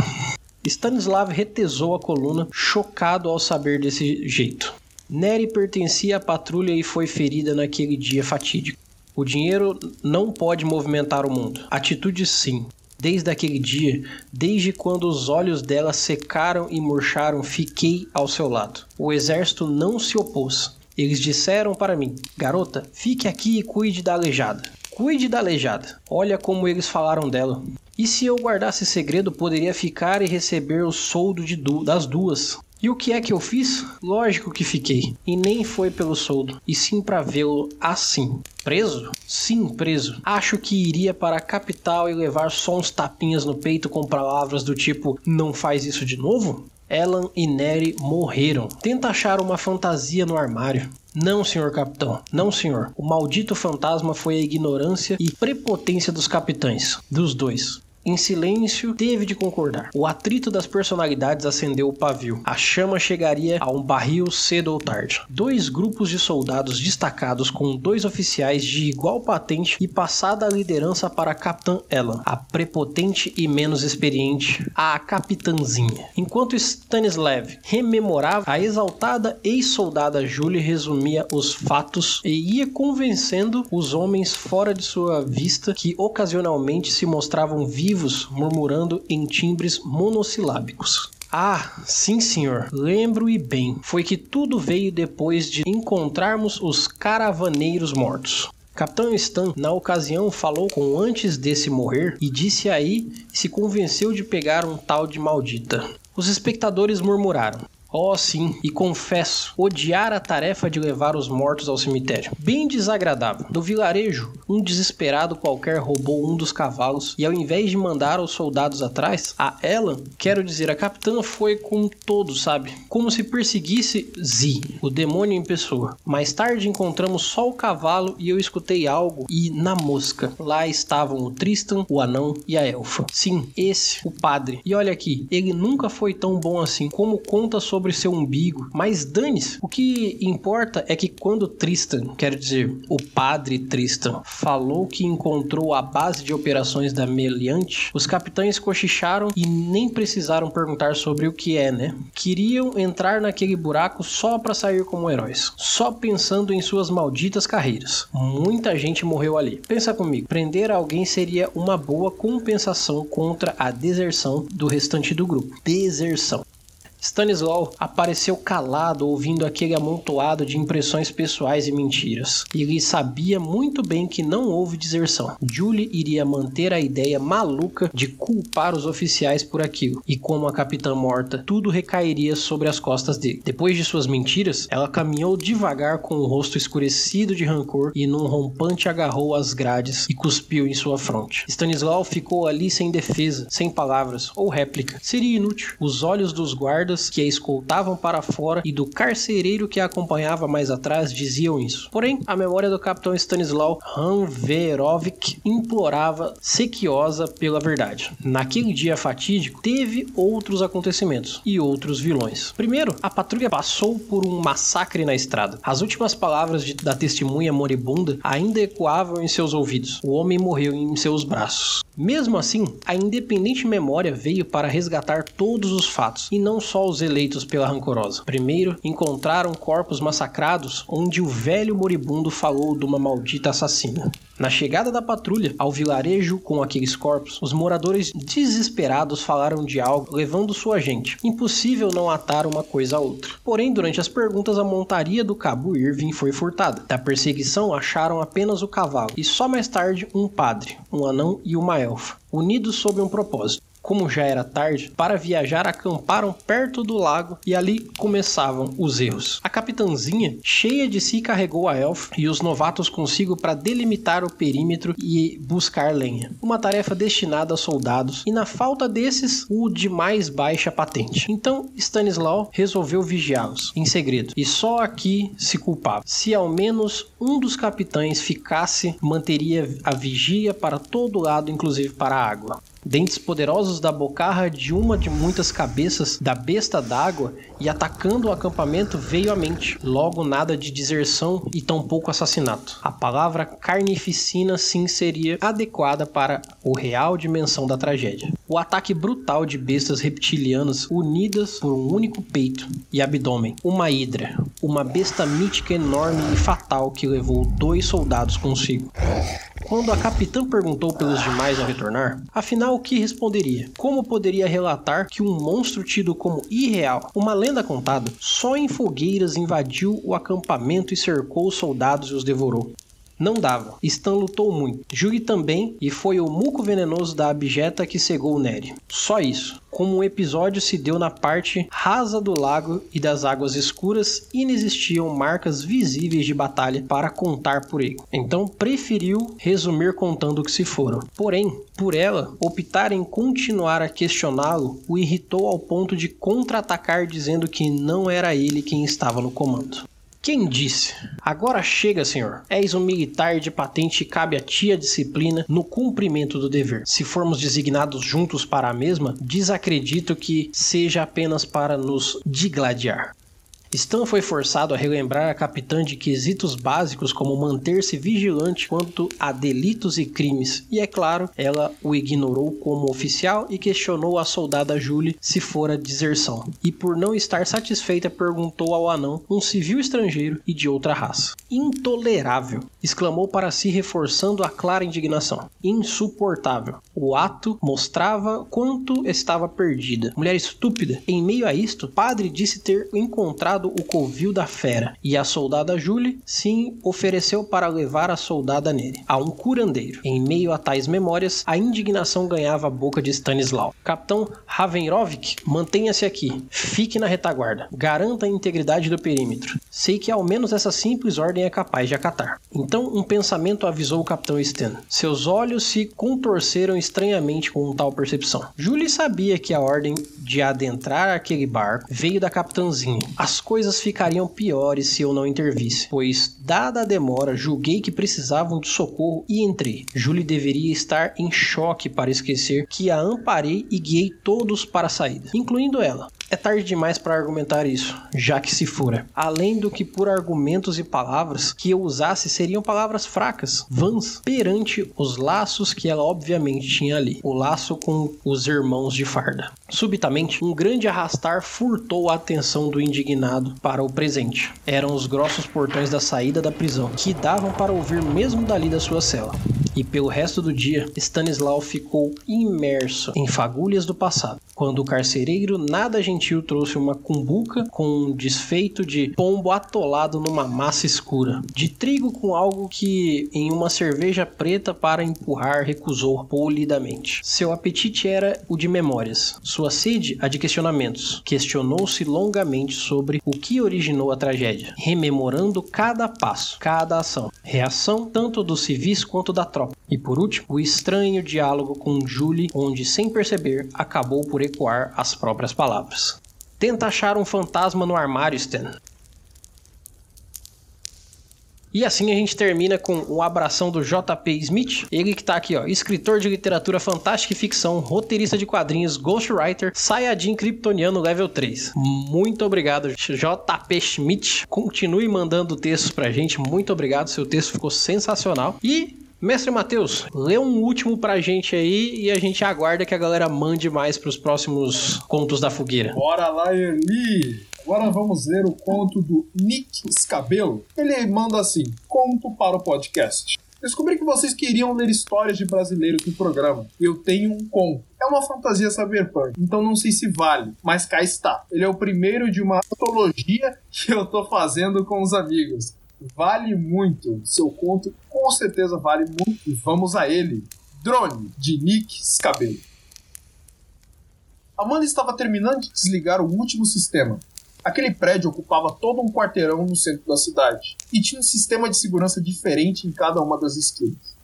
Stanislav retesou a coluna, chocado ao saber desse jeito. Neri pertencia à patrulha e foi ferida naquele dia fatídico. O dinheiro não pode movimentar o mundo. Atitude sim. Desde aquele dia, desde quando os olhos dela secaram e murcharam, fiquei ao seu lado. O exército não se opôs. Eles disseram para mim: Garota, fique aqui e cuide da aleijada. Cuide da aleijada. Olha como eles falaram dela. E se eu guardasse segredo, poderia ficar e receber o soldo du das duas. E o que é que eu fiz? Lógico que fiquei. E nem foi pelo soldo, e sim para vê-lo assim. Preso? Sim, preso. Acho que iria para a capital e levar só uns tapinhas no peito com palavras do tipo: não faz isso de novo? Ellen e Neri morreram. Tenta achar uma fantasia no armário. Não, senhor capitão. Não, senhor. O maldito fantasma foi a ignorância e prepotência dos capitães. Dos dois. Em silêncio, teve de concordar. O atrito das personalidades acendeu o pavio. A chama chegaria a um barril cedo ou tarde. Dois grupos de soldados destacados com dois oficiais de igual patente e passada a liderança para a Capitã Ellen, a prepotente e menos experiente, a capitãzinha. Enquanto Stanislav rememorava, a exaltada ex-soldada Julie resumia os fatos e ia convencendo os homens fora de sua vista que ocasionalmente se mostravam vivos murmurando em timbres monossilábicos. Ah, sim, senhor. Lembro e bem. Foi que tudo veio depois de encontrarmos os caravaneiros mortos. Capitão Stan, na ocasião, falou com antes desse morrer e disse aí se convenceu de pegar um tal de maldita. Os espectadores murmuraram: Oh, sim, e confesso, odiar a tarefa de levar os mortos ao cemitério. Bem desagradável. No vilarejo, um desesperado qualquer roubou um dos cavalos e, ao invés de mandar os soldados atrás, a Ellen, quero dizer, a capitã foi com todos, sabe? Como se perseguisse Z, o demônio em pessoa. Mais tarde encontramos só o cavalo e eu escutei algo e, na mosca, lá estavam o Tristan, o anão e a elfa. Sim, esse, o padre. E olha aqui, ele nunca foi tão bom assim como conta sobre sobre seu umbigo, mas dane-se. O que importa é que quando Tristan, quer dizer, o padre Tristan, falou que encontrou a base de operações da Meliante, os capitães cochicharam e nem precisaram perguntar sobre o que é, né? Queriam entrar naquele buraco só para sair como heróis, só pensando em suas malditas carreiras. Muita gente morreu ali. Pensa comigo, prender alguém seria uma boa compensação contra a deserção do restante do grupo. Deserção. Stanislau apareceu calado ouvindo aquele amontoado de impressões pessoais e mentiras. Ele sabia muito bem que não houve deserção. Julie iria manter a ideia maluca de culpar os oficiais por aquilo, e como a capitã morta, tudo recairia sobre as costas dele. Depois de suas mentiras, ela caminhou devagar com o rosto escurecido de rancor e num rompante agarrou as grades e cuspiu em sua fronte. Stanislau ficou ali sem defesa, sem palavras ou réplica. Seria inútil. Os olhos dos guardas que a escoltavam para fora e do carcereiro que a acompanhava mais atrás diziam isso. Porém, a memória do capitão Stanislau Hanverovic implorava sequiosa pela verdade. Naquele dia fatídico, teve outros acontecimentos e outros vilões. Primeiro, a patrulha passou por um massacre na estrada. As últimas palavras de, da testemunha moribunda ainda ecoavam em seus ouvidos. O homem morreu em seus braços. Mesmo assim, a independente memória veio para resgatar todos os fatos e não só só os eleitos pela rancorosa. Primeiro, encontraram corpos massacrados onde o velho moribundo falou de uma maldita assassina. Na chegada da patrulha ao vilarejo com aqueles corpos, os moradores desesperados falaram de algo levando sua gente. Impossível não atar uma coisa a outra. Porém, durante as perguntas, a montaria do cabo Irving foi furtada. Da perseguição, acharam apenas o cavalo e só mais tarde um padre, um anão e uma elfa, unidos sob um propósito como já era tarde, para viajar acamparam perto do lago e ali começavam os erros. A capitãzinha, cheia de si, carregou a elfa e os novatos consigo para delimitar o perímetro e buscar lenha. Uma tarefa destinada a soldados e na falta desses, o de mais baixa patente. Então Stanislau resolveu vigiá-los em segredo e só aqui se culpava. Se ao menos um dos capitães ficasse, manteria a vigia para todo lado, inclusive para a água dentes poderosos da bocarra de uma de muitas cabeças da besta d'água e atacando o acampamento veio à mente. Logo nada de deserção e tampouco assassinato. A palavra carnificina sim seria adequada para o real dimensão da tragédia. O ataque brutal de bestas reptilianas unidas por um único peito e abdômen. Uma hidra, uma besta mítica enorme e fatal que levou dois soldados consigo. Quando a capitã perguntou pelos demais ao retornar, afinal o que responderia? Como poderia relatar que um monstro tido como irreal, uma lenda contada, só em fogueiras invadiu o acampamento e cercou os soldados e os devorou? Não dava. Stan lutou muito. Jugi também, e foi o muco venenoso da abjeta que cegou Neri. Só isso. Como o episódio se deu na parte rasa do lago e das águas escuras, inexistiam marcas visíveis de batalha para contar por ele. Então preferiu resumir contando o que se foram. Porém, por ela optar em continuar a questioná-lo o irritou ao ponto de contra-atacar dizendo que não era ele quem estava no comando Quem disse? Agora chega, senhor. És um militar de patente e cabe a ti a disciplina no cumprimento do dever. Se formos designados juntos para a mesma, desacredito que seja apenas para nos digladiar. Stan foi forçado a relembrar a capitã de quesitos básicos como manter-se vigilante quanto a delitos e crimes, e é claro, ela o ignorou como oficial e questionou a soldada Julie se fora deserção. E por não estar satisfeita, perguntou ao anão, um civil estrangeiro e de outra raça. Intolerável! exclamou para si, reforçando a clara indignação. Insuportável! O ato mostrava quanto estava perdida. Mulher estúpida! Em meio a isto, padre disse ter encontrado o covil da fera, e a soldada Julie se ofereceu para levar a soldada nele, a um curandeiro. Em meio a tais memórias, a indignação ganhava a boca de Stanislau. Capitão Ravenrovic, mantenha-se aqui, fique na retaguarda, garanta a integridade do perímetro. Sei que ao menos essa simples ordem é capaz de acatar. Então um pensamento avisou o capitão Sten. Seus olhos se contorceram estranhamente com tal percepção. Julie sabia que a ordem de adentrar aquele barco veio da capitãzinha. As coisas ficariam piores se eu não intervisse, pois, dada a demora, julguei que precisavam de socorro e entrei. Julie deveria estar em choque para esquecer que a amparei e guiei todos para a saída, incluindo ela. É tarde demais para argumentar isso, já que se fora. Além do que por argumentos e palavras que eu usasse seriam palavras fracas, vãs, perante os laços que ela obviamente tinha ali. O laço com os irmãos de farda. Subitamente, um grande arrastar furtou a atenção do indignado para o presente. Eram os grossos portões da saída da prisão, que davam para ouvir mesmo dali da sua cela e pelo resto do dia, Stanislau ficou imerso em fagulhas do passado, quando o carcereiro nada gentil trouxe uma cumbuca com um desfeito de pombo atolado numa massa escura, de trigo com algo que em uma cerveja preta para empurrar recusou polidamente. Seu apetite era o de memórias, sua sede a de questionamentos. Questionou-se longamente sobre o que originou a tragédia, rememorando cada passo, cada ação, reação tanto dos civis quanto da tropa e por último, o estranho diálogo com Julie, onde sem perceber acabou por ecoar as próprias palavras. Tenta achar um fantasma no armário, Stan. E assim a gente termina com o abração do JP Smith, ele que tá aqui, ó, escritor de literatura fantástica e ficção, roteirista de quadrinhos, ghostwriter, Sayajin Kryptoniano level 3. Muito obrigado, JP Schmidt. Continue mandando textos pra gente, muito obrigado, seu texto ficou sensacional. E Mestre Matheus, lê um último pra gente aí e a gente aguarda que a galera mande mais pros próximos contos da fogueira. Bora lá, Eli! Agora vamos ler o conto do Nick Scabelo. Ele manda assim: Conto para o podcast. Descobri que vocês queriam ler histórias de brasileiros no programa. Eu tenho um conto. É uma fantasia cyberpunk, então não sei se vale, mas cá está. Ele é o primeiro de uma antologia que eu tô fazendo com os amigos vale muito. Seu conto com certeza vale muito. E vamos a ele. Drone, de Nick Scabello. Amanda estava terminando de desligar o último sistema. Aquele prédio ocupava todo um quarteirão no centro da cidade e tinha um sistema de segurança diferente em cada uma das esquinas.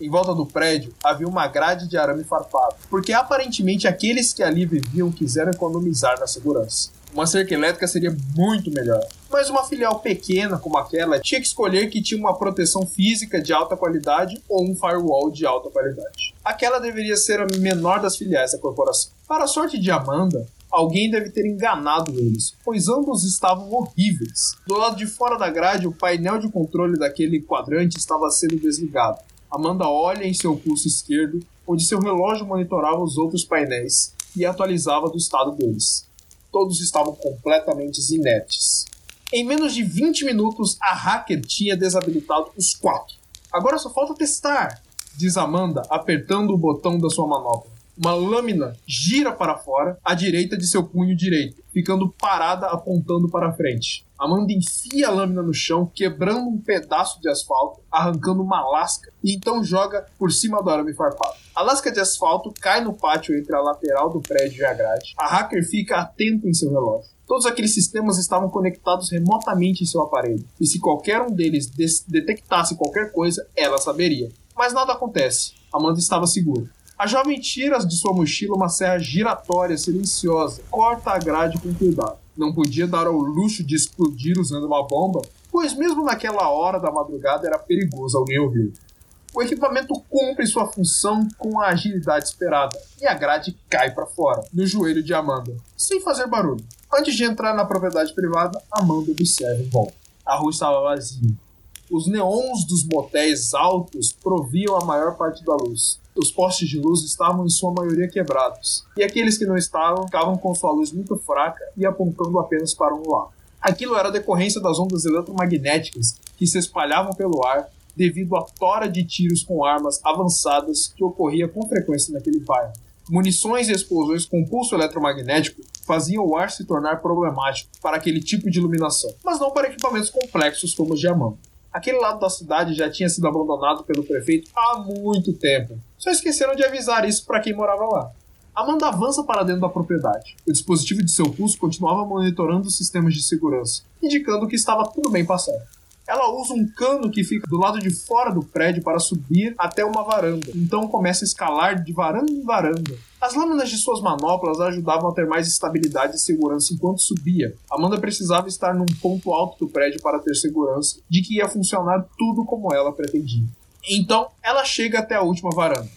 Em volta do prédio havia uma grade de arame farpado, porque aparentemente aqueles que ali viviam quiseram economizar na segurança. Uma cerca elétrica seria muito melhor. Mas uma filial pequena como aquela tinha que escolher que tinha uma proteção física de alta qualidade ou um firewall de alta qualidade. Aquela deveria ser a menor das filiais da corporação. Para a sorte de Amanda, alguém deve ter enganado eles, pois ambos estavam horríveis. Do lado de fora da grade, o painel de controle daquele quadrante estava sendo desligado. Amanda olha em seu pulso esquerdo, onde seu relógio monitorava os outros painéis e atualizava do estado deles todos estavam completamente inertes. Em menos de 20 minutos, a hacker tinha desabilitado os quatro. Agora só falta testar, diz Amanda, apertando o botão da sua manopla. Uma lâmina gira para fora à direita de seu punho direito, ficando parada apontando para frente. Amanda enfia a lâmina no chão, quebrando um pedaço de asfalto, arrancando uma lasca e então joga por cima do arame farpado. A lasca de asfalto cai no pátio entre a lateral do prédio e a grade. A hacker fica atenta em seu relógio. Todos aqueles sistemas estavam conectados remotamente em seu aparelho, e se qualquer um deles detectasse qualquer coisa, ela saberia. Mas nada acontece. Amanda estava segura. A jovem tira de sua mochila uma serra giratória silenciosa, corta a grade com cuidado. Não podia dar ao luxo de explodir usando uma bomba, pois mesmo naquela hora da madrugada era perigoso alguém ouvir. O equipamento cumpre sua função com a agilidade esperada e a grade cai para fora, no joelho de Amanda, sem fazer barulho. Antes de entrar na propriedade privada, Amanda observa em volta. A rua estava vazia. Os neons dos motéis altos proviam a maior parte da luz. Os postes de luz estavam em sua maioria quebrados, e aqueles que não estavam ficavam com sua luz muito fraca e apontando apenas para um lado. Aquilo era decorrência das ondas eletromagnéticas que se espalhavam pelo ar devido à tora de tiros com armas avançadas que ocorria com frequência naquele bairro. Munições e explosões com pulso eletromagnético faziam o ar se tornar problemático para aquele tipo de iluminação, mas não para equipamentos complexos como os de Amanda. Aquele lado da cidade já tinha sido abandonado pelo prefeito há muito tempo. Só esqueceram de avisar isso para quem morava lá. Amanda avança para dentro da propriedade. O dispositivo de seu pulso continuava monitorando os sistemas de segurança, indicando que estava tudo bem passado. Ela usa um cano que fica do lado de fora do prédio para subir até uma varanda. Então começa a escalar de varanda em varanda. As lâminas de suas manoplas ajudavam a ter mais estabilidade e segurança enquanto subia. Amanda precisava estar num ponto alto do prédio para ter segurança de que ia funcionar tudo como ela pretendia. Então, ela chega até a última varanda.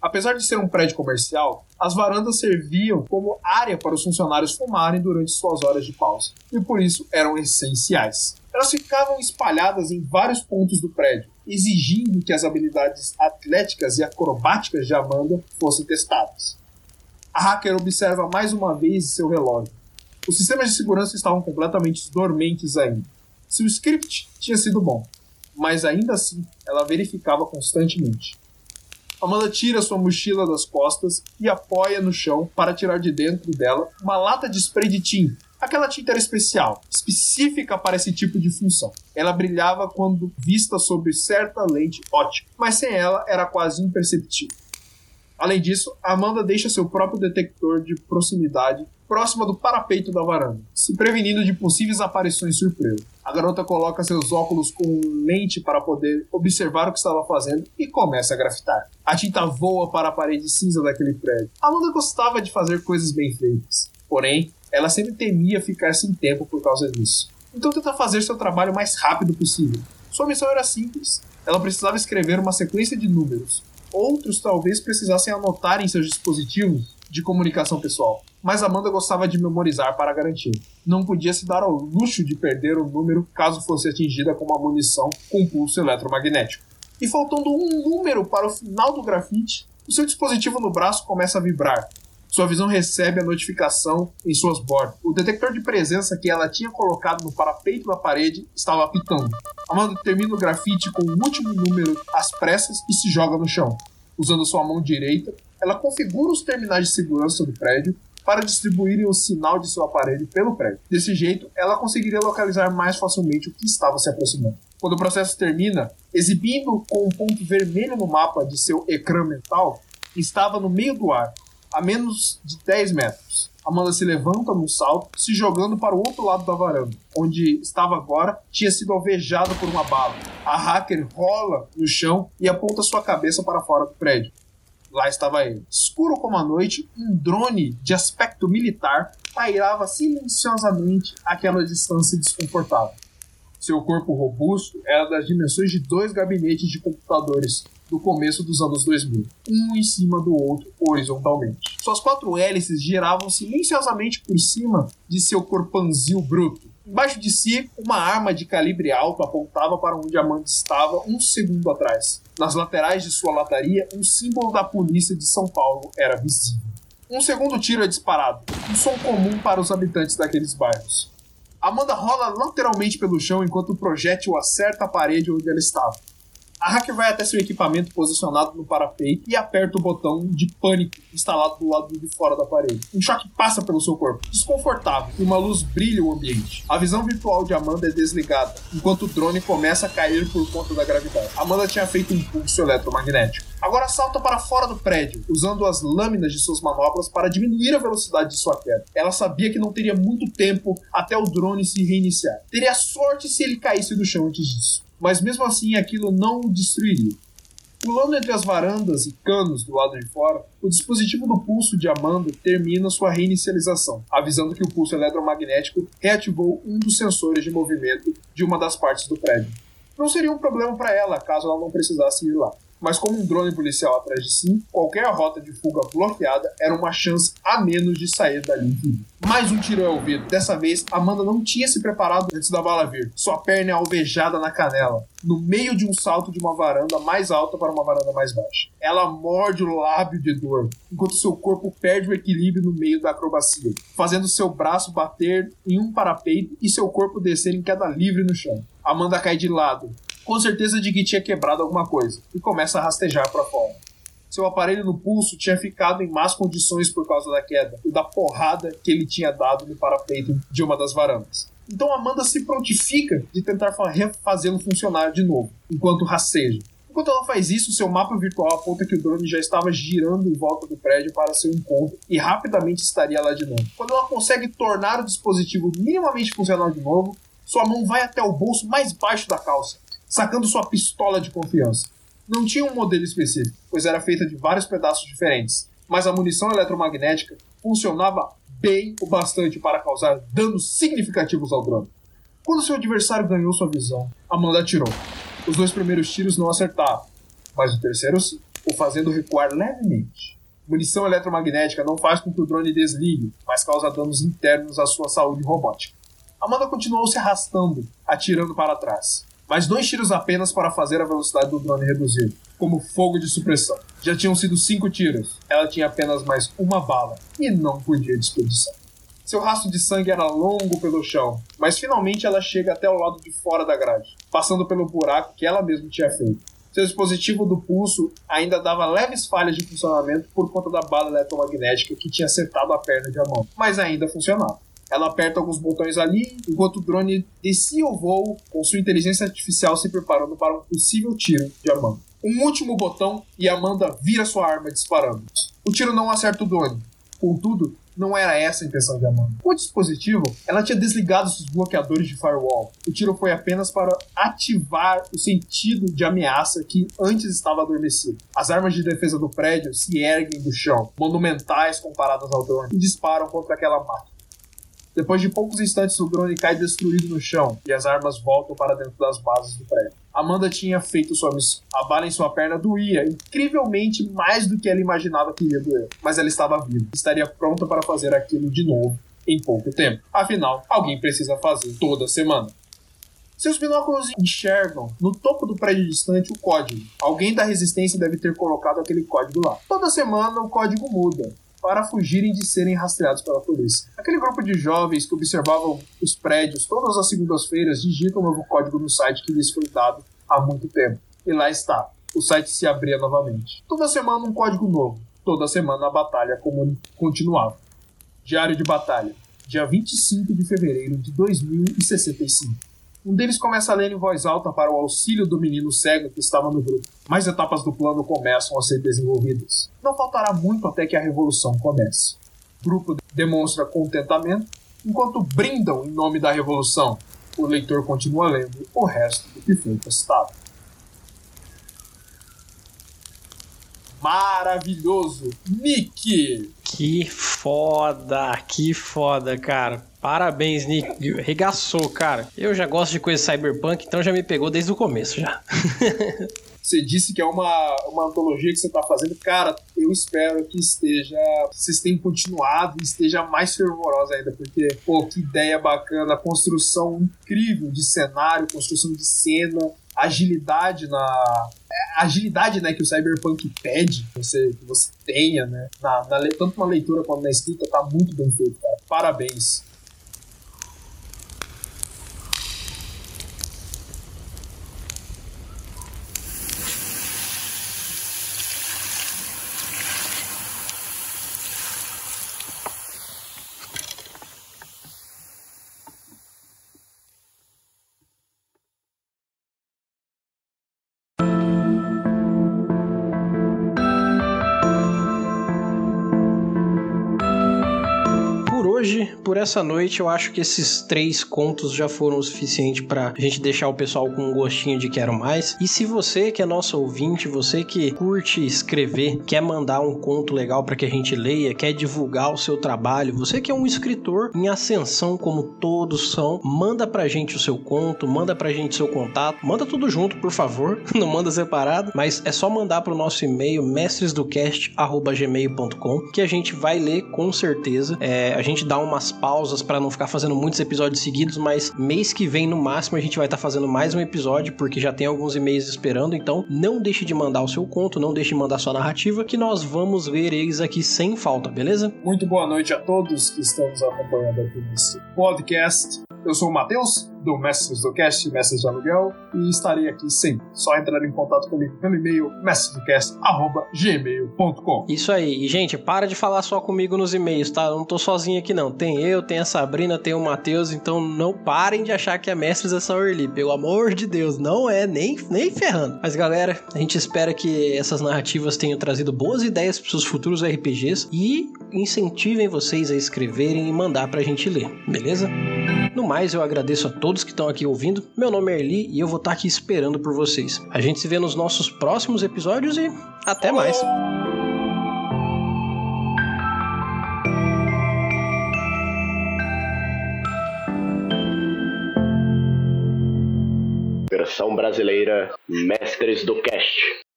Apesar de ser um prédio comercial, as varandas serviam como área para os funcionários fumarem durante suas horas de pausa, e por isso eram essenciais. Elas ficavam espalhadas em vários pontos do prédio, exigindo que as habilidades atléticas e acrobáticas de Amanda fossem testadas. A hacker observa mais uma vez seu relógio. Os sistemas de segurança estavam completamente dormentes ainda. Seu script tinha sido bom, mas ainda assim ela verificava constantemente. Amanda tira sua mochila das costas e apoia no chão para tirar de dentro dela uma lata de spray de tinta. Aquela tinta era especial, específica para esse tipo de função. Ela brilhava quando vista sob certa lente ótica, mas sem ela era quase imperceptível. Além disso, Amanda deixa seu próprio detector de proximidade próxima do parapeito da varanda, se prevenindo de possíveis aparições surpresa. A garota coloca seus óculos com lente para poder observar o que estava fazendo e começa a grafitar. A tinta voa para a parede cinza daquele prédio. Amanda gostava de fazer coisas bem feitas, porém, ela sempre temia ficar sem tempo por causa disso. Então tenta fazer seu trabalho o mais rápido possível. Sua missão era simples. Ela precisava escrever uma sequência de números. Outros talvez precisassem anotar em seus dispositivos de comunicação pessoal, mas Amanda gostava de memorizar para garantir. Não podia se dar ao luxo de perder o número caso fosse atingida com uma munição com pulso eletromagnético. E faltando um número para o final do grafite, o seu dispositivo no braço começa a vibrar. Sua visão recebe a notificação em suas bordas. O detector de presença que ela tinha colocado no parapeito da parede estava apitando. Amanda termina o grafite com o último número às pressas e se joga no chão. Usando sua mão direita, ela configura os terminais de segurança do prédio para distribuírem o sinal de seu aparelho pelo prédio. Desse jeito, ela conseguiria localizar mais facilmente o que estava se aproximando. Quando o processo termina, exibindo com um ponto vermelho no mapa de seu ecrã mental, estava no meio do ar, a menos de 10 metros. Amanda se levanta num salto, se jogando para o outro lado da varanda, onde estava agora, tinha sido alvejado por uma bala. A hacker rola no chão e aponta sua cabeça para fora do prédio. Lá estava ele. Escuro como a noite, um drone de aspecto militar pairava silenciosamente àquela distância desconfortável. Seu corpo robusto era das dimensões de dois gabinetes de computadores do começo dos anos 2000, um em cima do outro horizontalmente. Suas quatro hélices giravam silenciosamente por cima de seu corpanzil bruto, Embaixo de si, uma arma de calibre alto apontava para onde Amanda estava um segundo atrás. Nas laterais de sua lataria, um símbolo da polícia de São Paulo era visível. Um segundo tiro é disparado, um som comum para os habitantes daqueles bairros. Amanda rola lateralmente pelo chão enquanto o projétil acerta a parede onde ela estava. A hacker vai até seu equipamento posicionado no parapeito e aperta o botão de pânico instalado do lado de fora da parede. Um choque passa pelo seu corpo, desconfortável, e uma luz brilha o ambiente. A visão virtual de Amanda é desligada, enquanto o drone começa a cair por conta da gravidade. Amanda tinha feito um pulso eletromagnético. Agora salta para fora do prédio, usando as lâminas de suas manoplas para diminuir a velocidade de sua queda. Ela sabia que não teria muito tempo até o drone se reiniciar. Teria sorte se ele caísse do chão antes disso mas mesmo assim aquilo não o destruiria. Pulando entre as varandas e canos do lado de fora, o dispositivo do pulso de Amanda termina sua reinicialização, avisando que o pulso eletromagnético reativou um dos sensores de movimento de uma das partes do prédio. Não seria um problema para ela caso ela não precisasse ir lá mas como um drone policial atrás de si, qualquer rota de fuga bloqueada era uma chance a menos de sair dali vivo. Mais um tiro é ouvido. Dessa vez, Amanda não tinha se preparado antes da bala vir. Sua perna é alvejada na canela, no meio de um salto de uma varanda mais alta para uma varanda mais baixa. Ela morde o lábio de dor, enquanto seu corpo perde o equilíbrio no meio da acrobacia, fazendo seu braço bater em um parapeito e seu corpo descer em queda livre no chão. Amanda cai de lado, com certeza de que tinha quebrado alguma coisa, e começa a rastejar para fora. Seu aparelho no pulso tinha ficado em más condições por causa da queda e da porrada que ele tinha dado no parapeito de uma das varandas. Então Amanda se prontifica de tentar refazê-lo funcionar de novo, enquanto rasteja. Enquanto ela faz isso, seu mapa virtual aponta que o drone já estava girando em volta do prédio para seu encontro e rapidamente estaria lá de novo. Quando ela consegue tornar o dispositivo minimamente funcional de novo, sua mão vai até o bolso mais baixo da calça sacando sua pistola de confiança. Não tinha um modelo específico, pois era feita de vários pedaços diferentes, mas a munição eletromagnética funcionava bem o bastante para causar danos significativos ao drone. Quando seu adversário ganhou sua visão, Amanda atirou. Os dois primeiros tiros não acertaram, mas o terceiro sim, o fazendo recuar levemente. Munição eletromagnética não faz com que o drone desligue, mas causa danos internos à sua saúde robótica. Amanda continuou se arrastando, atirando para trás mas dois tiros apenas para fazer a velocidade do drone reduzir, como fogo de supressão. Já tinham sido cinco tiros, ela tinha apenas mais uma bala e não podia desperdiçar. Seu rastro de sangue era longo pelo chão, mas finalmente ela chega até o lado de fora da grade, passando pelo buraco que ela mesma tinha feito. Seu dispositivo do pulso ainda dava leves falhas de funcionamento por conta da bala eletromagnética que tinha acertado a perna de Amon, mas ainda funcionava. Ela aperta alguns botões ali, enquanto o drone descia o voo, com sua inteligência artificial se preparando para um possível tiro de Amanda. Um último botão e Amanda vira sua arma disparando. O tiro não acerta o drone. Contudo, não era essa a intenção de Amanda. Com o dispositivo, ela tinha desligado seus bloqueadores de firewall. O tiro foi apenas para ativar o sentido de ameaça que antes estava adormecido. As armas de defesa do prédio se erguem do chão, monumentais comparadas ao drone, e disparam contra aquela máquina. Depois de poucos instantes, o drone cai destruído no chão e as armas voltam para dentro das bases do prédio. Amanda tinha feito sua missão. A bala em sua perna doía, incrivelmente mais do que ela imaginava que ia doer. Mas ela estava viva. Estaria pronta para fazer aquilo de novo em pouco tempo. Afinal, alguém precisa fazer toda semana. Seus binóculos enxergam no topo do prédio distante o código. Alguém da resistência deve ter colocado aquele código lá. Toda semana o código muda para fugirem de serem rastreados pela polícia. Aquele grupo de jovens que observavam os prédios todas as segundas-feiras digitam um novo código no site que lhes foi dado há muito tempo. E lá está. O site se abria novamente. Toda semana um código novo. Toda semana a batalha continuava. Diário de Batalha, dia 25 de fevereiro de 2065. Um deles começa a ler em voz alta para o auxílio do menino cego que estava no grupo. Mais etapas do plano começam a ser desenvolvidas. Não faltará muito até que a revolução comece. O grupo demonstra contentamento enquanto brindam em nome da revolução. O leitor continua lendo o resto do que foi postado. Maravilhoso! Nick! Que foda, que foda, cara. Parabéns, Nick. Regaçou, cara. Eu já gosto de coisa cyberpunk, então já me pegou desde o começo já. você disse que é uma, uma antologia que você está fazendo. Cara, eu espero que esteja. Vocês tenham continuado e esteja mais fervorosa ainda, porque, pô, que ideia bacana, construção incrível de cenário, construção de cena, agilidade na. É, agilidade né, que o Cyberpunk pede que você, que você tenha, né? Na, na, tanto na leitura quanto na escrita, tá muito bem feito, cara. Parabéns. hoje, por essa noite, eu acho que esses três contos já foram o suficiente para a gente deixar o pessoal com um gostinho de quero mais. E se você que é nosso ouvinte, você que curte escrever, quer mandar um conto legal para que a gente leia, quer divulgar o seu trabalho, você que é um escritor em ascensão como todos são, manda pra gente o seu conto, manda pra gente seu contato, manda tudo junto, por favor, não manda separado, mas é só mandar pro nosso e-mail mestresdocast@gmail.com que a gente vai ler com certeza. É, a gente dá umas pausas para não ficar fazendo muitos episódios seguidos, mas mês que vem no máximo a gente vai estar tá fazendo mais um episódio porque já tem alguns e-mails esperando, então não deixe de mandar o seu conto, não deixe de mandar sua narrativa que nós vamos ver eles aqui sem falta, beleza? Muito boa noite a todos que estão nos acompanhando aqui nesse podcast. Eu sou o Matheus, do Mestres do Cast, Mestres de Aluguel, e estarei aqui sempre. Só entrar em contato comigo pelo e-mail mestresdocast.gmail.com Isso aí. E, gente, para de falar só comigo nos e-mails, tá? Eu não tô sozinho aqui, não. Tem eu, tem a Sabrina, tem o Matheus, então não parem de achar que a Mestres é só Early. Pelo amor de Deus, não é, nem, nem ferrando. Mas, galera, a gente espera que essas narrativas tenham trazido boas ideias para seus futuros RPGs e incentivem vocês a escreverem e mandar pra gente ler, beleza? No mais, eu agradeço a todos que estão aqui ouvindo. Meu nome é Erli e eu vou estar aqui esperando por vocês. A gente se vê nos nossos próximos episódios e até mais. Versão brasileira Mestres do Cast.